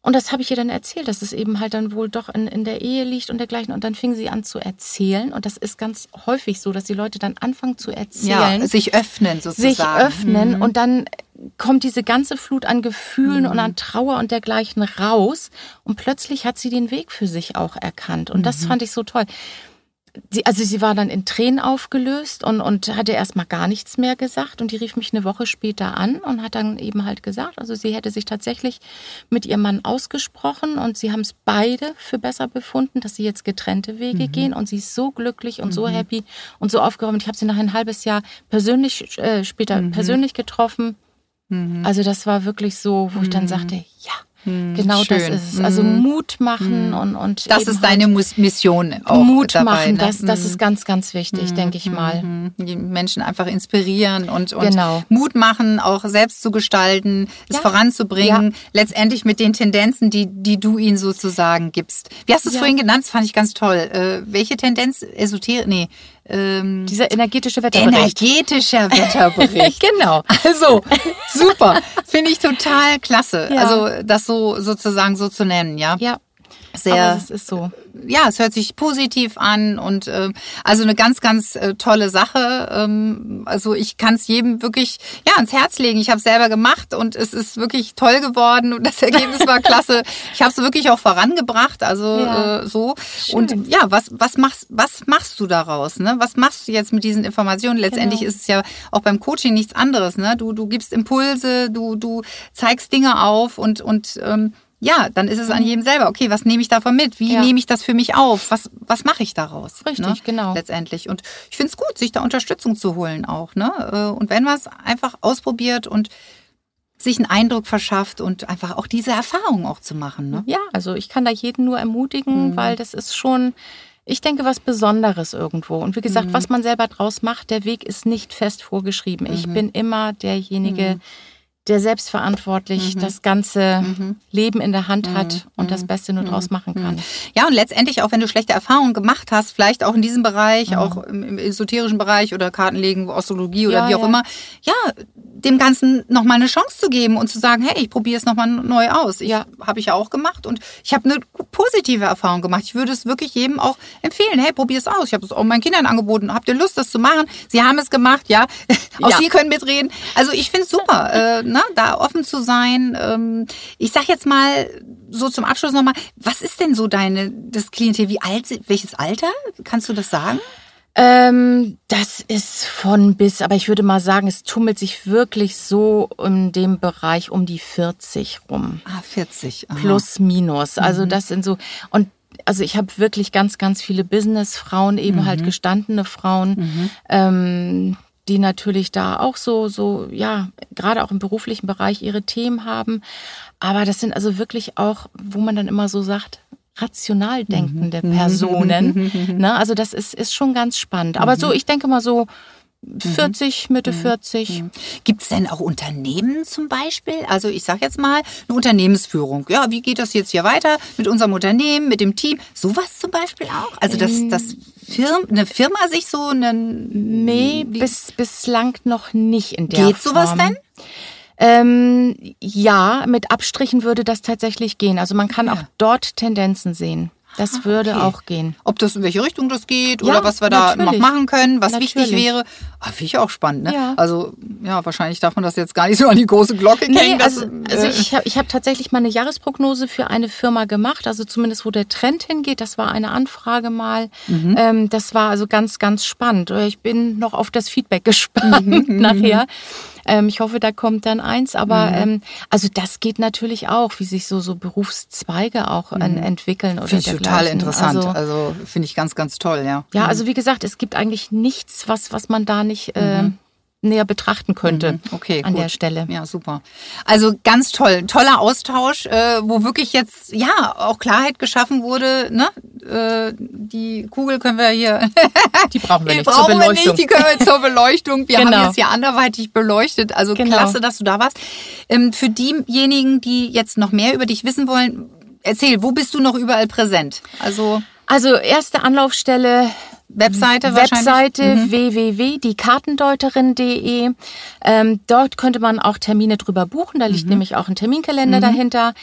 Und das habe ich ihr dann erzählt, dass es eben halt dann wohl doch in, in der Ehe liegt und dergleichen. Und dann fing sie an zu erzählen. Und das ist ganz häufig so, dass die Leute dann anfangen zu erzählen. Ja, sich öffnen sozusagen. Sich öffnen und dann kommt diese ganze Flut an Gefühlen und an Trauer und dergleichen raus. Und plötzlich hat sie den Weg für sich auch erkannt. Und das fand ich so toll sie, also sie war dann in Tränen aufgelöst und, und hatte erstmal gar nichts mehr gesagt. Und die rief mich eine Woche später an und hat dann eben halt gesagt, also sie hätte sich tatsächlich mit ihrem Mann ausgesprochen und sie haben es beide für besser befunden, dass sie jetzt getrennte Wege mhm. gehen. Und sie ist so glücklich und mhm. so happy und so aufgeräumt. Ich habe sie nach ein halbes Jahr persönlich, äh, später mhm. persönlich getroffen. Mhm. Also das war wirklich so, wo ich dann mhm. sagte, ja, hm, genau Schön. das ist es. Also hm. Mut machen hm. und, und das ist deine halt Mission auch Mut dabei, machen, ne? das, das ist ganz, ganz wichtig, denke ich mal. Die Menschen einfach inspirieren und, und genau. Mut machen, auch selbst zu gestalten, es ja. voranzubringen, ja. letztendlich mit den Tendenzen, die, die du ihnen sozusagen gibst. Wie hast du es ja. vorhin genannt? Das fand ich ganz toll. Äh, welche Tendenz? Esoterik? Nee. Ähm, Dieser energetische Wetterbericht. Energetischer Wetterbericht. genau. Also, super. Finde ich total klasse. Ja. Also, das so sozusagen so zu nennen, ja. Ja. Sehr. Aber es ist so ja, es hört sich positiv an und äh, also eine ganz, ganz äh, tolle Sache. Ähm, also ich kann es jedem wirklich ja ans Herz legen. Ich habe selber gemacht und es ist wirklich toll geworden und das Ergebnis war klasse. Ich habe es wirklich auch vorangebracht, also ja. äh, so. Schön. Und ja, was was machst was machst du daraus? Ne? Was machst du jetzt mit diesen Informationen? Letztendlich genau. ist es ja auch beim Coaching nichts anderes. Ne? Du du gibst Impulse, du du zeigst Dinge auf und und ähm, ja, dann ist es an mhm. jedem selber. Okay, was nehme ich davon mit? Wie ja. nehme ich das für mich auf? Was, was mache ich daraus? Richtig, ne? genau. Letztendlich. Und ich finde es gut, sich da Unterstützung zu holen auch. Ne? Äh, und wenn man es einfach ausprobiert und sich einen Eindruck verschafft und einfach auch diese Erfahrung auch zu machen. Ne? Ja, also ich kann da jeden nur ermutigen, mhm. weil das ist schon, ich denke, was Besonderes irgendwo. Und wie gesagt, mhm. was man selber draus macht, der Weg ist nicht fest vorgeschrieben. Ich mhm. bin immer derjenige, mhm der selbstverantwortlich mhm. das ganze mhm. Leben in der Hand hat mhm. und das Beste nur draus machen kann. Mhm. Ja, und letztendlich auch, wenn du schlechte Erfahrungen gemacht hast, vielleicht auch in diesem Bereich, auch im, im, esoterischen Bereich oder Kartenlegen, Astrologie oder ja, wie auch ja. immer, ja, dem Ganzen nochmal eine Chance zu geben und zu sagen, hey, ich probiere es nochmal neu aus. Ich, ja. Habe ich ja auch gemacht und ich habe eine positive Erfahrung gemacht. Ich würde es wirklich jedem auch empfehlen, hey, probier es aus. Ich habe es auch meinen Kindern angeboten. Habt ihr Lust, das zu machen? Sie haben es gemacht, ja. Auch Sie können mitreden. Also ich finde es super. Äh, ne, da offen zu sein. Ähm, ich sag jetzt mal so zum Abschluss nochmal, was ist denn so deine, das Klientel, wie alt, welches Alter? Kannst du das sagen? Ähm, das ist von bis, aber ich würde mal sagen, es tummelt sich wirklich so in dem Bereich um die 40 rum. Ah, 40. Aha. Plus, minus. Also mhm. das sind so, und also ich habe wirklich ganz, ganz viele Businessfrauen, eben halt mhm. halt gestandene Frauen, mhm. ähm, die natürlich da auch so, so, ja, gerade auch im beruflichen Bereich ihre Themen haben. Aber das sind also wirklich auch, wo man dann immer so sagt, rational denkende mhm. Personen. ne? Also das ist, ist schon ganz spannend. Aber so, mhm. ich denke mal so, 40, Mitte 40. Gibt es denn auch Unternehmen zum Beispiel? Also ich sage jetzt mal eine Unternehmensführung. Ja, wie geht das jetzt hier weiter mit unserem Unternehmen, mit dem Team? Sowas zum Beispiel auch? Also dass, ähm. dass Firma, eine Firma sich so einen... Nee, bis, bislang noch nicht in der Geht Form. sowas denn? Ähm, ja, mit Abstrichen würde das tatsächlich gehen. Also man kann ja. auch dort Tendenzen sehen. Das ah, würde okay. auch gehen. Ob das in welche Richtung das geht ja, oder was wir da noch machen können, was natürlich. wichtig wäre. Ah, Finde ich auch spannend. Ne? Ja. Also ja, wahrscheinlich darf man das jetzt gar nicht so an die große Glocke nee, hängen. Also, also äh, ich habe ich hab tatsächlich mal eine Jahresprognose für eine Firma gemacht, also zumindest wo der Trend hingeht. Das war eine Anfrage mal. Mhm. Ähm, das war also ganz, ganz spannend. Ich bin noch auf das Feedback gespannt mhm. nachher. Ähm, ich hoffe, da kommt dann eins. Aber mhm. ähm, also das geht natürlich auch, wie sich so so Berufszweige auch mhm. entwickeln oder Finde total interessant. Also, also finde ich ganz, ganz toll, ja. Ja, also wie gesagt, es gibt eigentlich nichts, was was man da nicht äh, mhm näher betrachten könnte mhm. okay, an gut. der Stelle. Ja, super. Also ganz toll, toller Austausch, äh, wo wirklich jetzt ja auch Klarheit geschaffen wurde. Ne? Äh, die Kugel können wir hier. die brauchen wir die nicht brauchen zur Beleuchtung. Wir nicht, die können wir zur Beleuchtung. Wir genau. haben jetzt hier anderweitig beleuchtet. Also genau. klasse, dass du da warst. Ähm, für diejenigen, die jetzt noch mehr über dich wissen wollen, erzähl, wo bist du noch überall präsent? Also also erste Anlaufstelle Webseite Webseite wahrscheinlich? www.diekartendeuterin.de. Ähm, dort könnte man auch Termine drüber buchen. Da liegt Mhm. nämlich auch ein Terminkalender dahinter.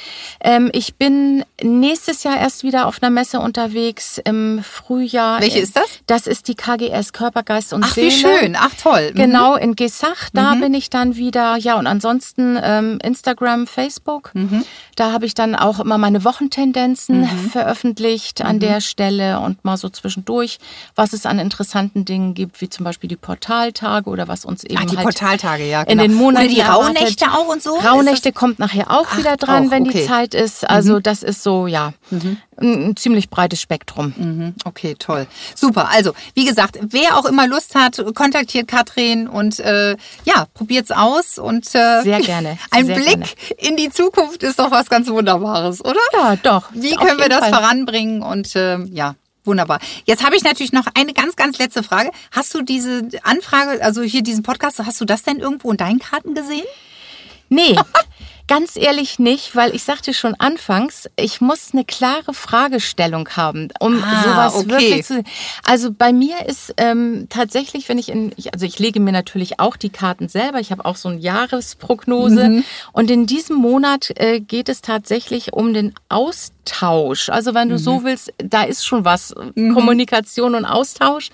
Ähm, ich bin nächstes Jahr erst wieder auf einer Messe unterwegs im Frühjahr. Welche ist das? Das ist die KGS Körper, Geist und Ach, Seele. wie schön. Ach, toll. Mhm. Genau, in Gesach, da bin ich dann wieder. Ja, und ansonsten ähm, Instagram, Facebook. Mhm. Da habe ich dann auch immer meine Wochentendenzen veröffentlicht Mhm. an der Stelle und mal so zwischendurch, was es an interessanten Dingen gibt, wie zum Beispiel die Portaltage oder was uns eben Ach, die halt Portaltage, ja. in Genau. den Monaten Oder die erwartet. Rauhnächte auch und so? Rauhnächte kommt nachher auch wieder dran, auch, wenn okay. Mhm. die Zeit ist. Also das ist so, ja, ein, ein ziemlich breites Spektrum. Mhm, Okay, toll. Super. Also, wie gesagt, wer auch immer Lust hat, kontaktiert Katrin und äh, ja, probiert's aus und äh, Sehr gerne, Ein sehr Blick gerne. in die Zukunft ist doch was ganz Wunderbares, oder? Ja, doch. Wie können wir das Fall. voranbringen? Und ähm, ja, wunderbar. Jetzt habe ich natürlich noch eine ganz, ganz letzte Frage. Hast du diese Anfrage, also hier diesen Podcast, hast du das denn irgendwo in deinen Karten gesehen? Nee, ganz ehrlich nicht, weil ich sagte schon anfangs, ich muss eine klare Fragestellung haben, um Ah, sowas okay. wirklich zu. Also bei mir ist ähm, tatsächlich, wenn ich in, ich, also ich lege mir natürlich auch die Karten selber. Ich habe auch so eine Jahresprognose Mhm. und in diesem Monat äh, geht es tatsächlich um den Austausch. Also wenn du Mhm. so willst, da ist schon was Kommunikation und Austausch.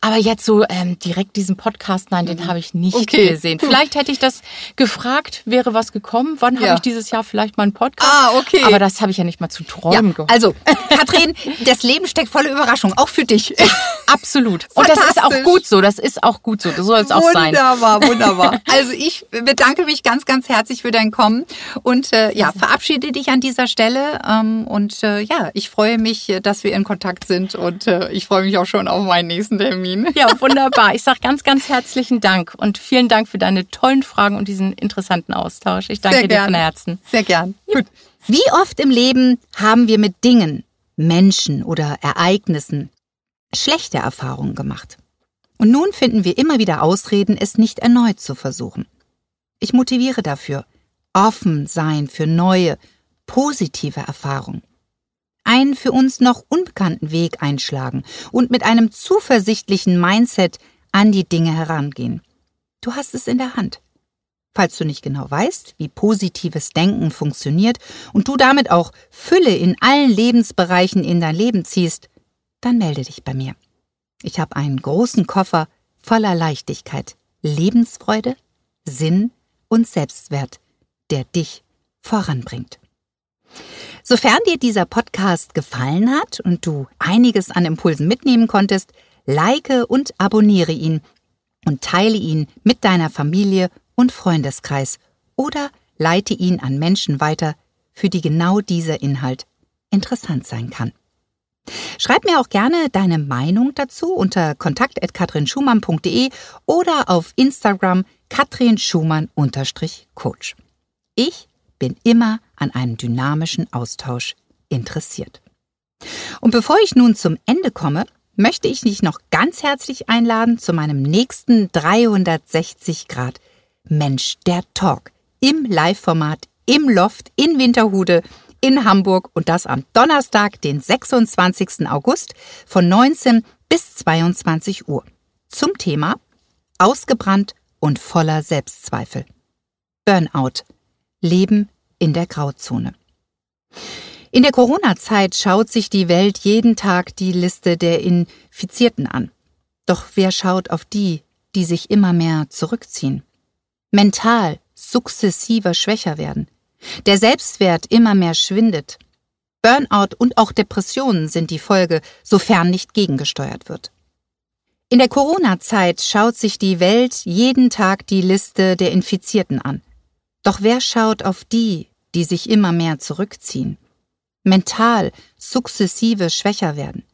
Aber jetzt so ähm, direkt diesen Podcast, nein, den habe ich nicht Mhm. Okay, gesehen. gut. Vielleicht hätte ich das gefragt, wäre was gekommen. Wann Ja. habe ich dieses Jahr vielleicht mal einen Podcast? Ah, okay. Aber das habe ich ja nicht mal zu träumen Ja, gehört. also, Katrin, das Leben steckt voller Überraschung, auch für dich. Absolut. Und das ist auch gut so. Das ist auch gut so. Das soll es auch sein. Wunderbar, wunderbar. Also ich bedanke mich ganz, ganz herzlich für dein Kommen und äh, ja, verabschiede dich an dieser Stelle. Ähm, und äh, ja, ich freue mich, äh, dass wir in Kontakt sind und äh, ich freue mich auch schon auf meinen nächsten Termin. Ja, wunderbar. Ich sage ganz, ganz herzlichen Dank und vielen Dank für deine tollen Fragen und diesen interessanten Austausch. Ich danke dir von Herzen. Sehr gern. Gut. Wie oft im Leben haben wir mit Dingen, Menschen oder Ereignissen schlechte Erfahrungen gemacht? Und nun finden wir immer wieder Ausreden, es nicht erneut zu versuchen. Ich motiviere dafür, offen sein für neue, positive Erfahrungen. Einen für uns noch unbekannten Weg einschlagen und mit einem zuversichtlichen Mindset an die Dinge herangehen. Du hast es in der Hand. Falls du nicht genau weißt, wie positives Denken funktioniert und du damit auch Fülle in allen Lebensbereichen in dein Leben ziehst, dann melde dich bei mir. Ich habe einen großen Koffer voller Leichtigkeit, Lebensfreude, Sinn und Selbstwert, der dich voranbringt. Sofern dir dieser Podcast gefallen hat und du einiges an Impulsen mitnehmen konntest, like und abonniere ihn und teile ihn mit deiner Familie und Freundeskreis oder leite ihn an Menschen weiter, für die genau dieser Inhalt interessant sein kann. Schreib mir auch gerne deine Meinung dazu unter kontakt.katrinschumann.de oder auf Instagram katrinschumann-coach. Ich bin immer an einem dynamischen Austausch interessiert. Und bevor ich nun zum Ende komme, möchte ich dich noch ganz herzlich einladen zu meinem nächsten 360 Grad Mensch der Talk im Live-Format im Loft in Winterhude in Hamburg und das am Donnerstag, den 26. August von 19 bis 22 Uhr. Zum Thema Ausgebrannt und voller Selbstzweifel. Burnout. Leben in der Grauzone. In der Corona-Zeit schaut sich die Welt jeden Tag die Liste der Infizierten an. Doch wer schaut auf die, die sich immer mehr zurückziehen? Mental sukzessiver schwächer werden. Der Selbstwert immer mehr schwindet. Burnout und auch Depressionen sind die Folge, sofern nicht gegengesteuert wird. In der Corona-Zeit schaut sich die Welt jeden Tag die Liste der Infizierten an. Doch wer schaut auf die, die sich immer mehr zurückziehen? Mental sukzessive schwächer werden.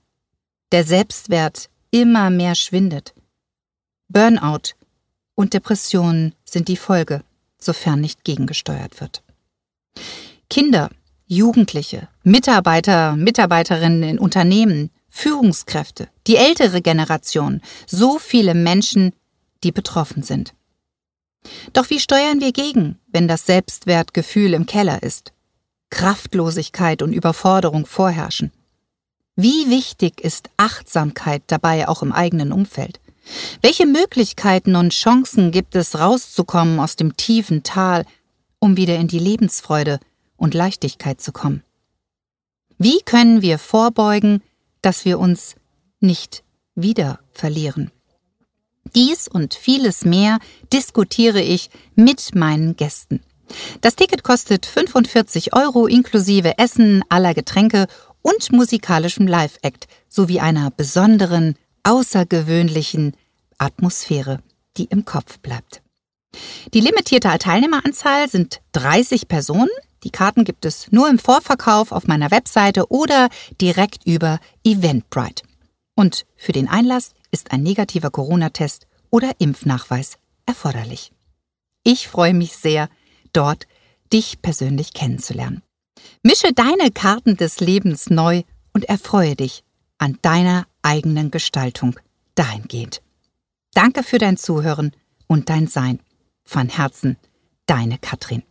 Der Selbstwert immer mehr schwindet. Burnout und Depressionen sind die Folge, sofern nicht gegengesteuert wird. Kinder, Jugendliche, Mitarbeiter, Mitarbeiterinnen in Unternehmen, Führungskräfte, die ältere Generation, so viele Menschen, die betroffen sind. Doch wie steuern wir gegen, wenn das Selbstwertgefühl im Keller ist? Kraftlosigkeit und Überforderung vorherrschen. Wie wichtig ist Achtsamkeit dabei auch im eigenen Umfeld? Welche Möglichkeiten und Chancen gibt es, rauszukommen aus dem tiefen Tal, um wieder in die Lebensfreude und Leichtigkeit zu kommen? Wie können wir vorbeugen, dass wir uns nicht wieder verlieren? Dies und vieles mehr diskutiere ich mit meinen Gästen. Das Ticket kostet 45 Euro inklusive Essen, aller Getränke und musikalischem Live-Act sowie einer besonderen, außergewöhnlichen Atmosphäre, die im Kopf bleibt. Die limitierte Teilnehmeranzahl sind 30 Personen. Die Karten gibt es nur im Vorverkauf auf meiner Webseite oder direkt über Eventbrite. Und für den Einlass ist ein negativer Corona-Test oder Impfnachweis erforderlich. Ich freue mich sehr, dort dich persönlich kennenzulernen. Mische deine Karten des Lebens neu und erfreue dich an deiner eigenen Gestaltung dahingehend. Danke für dein Zuhören und dein Sein. Von Herzen, deine Katrin.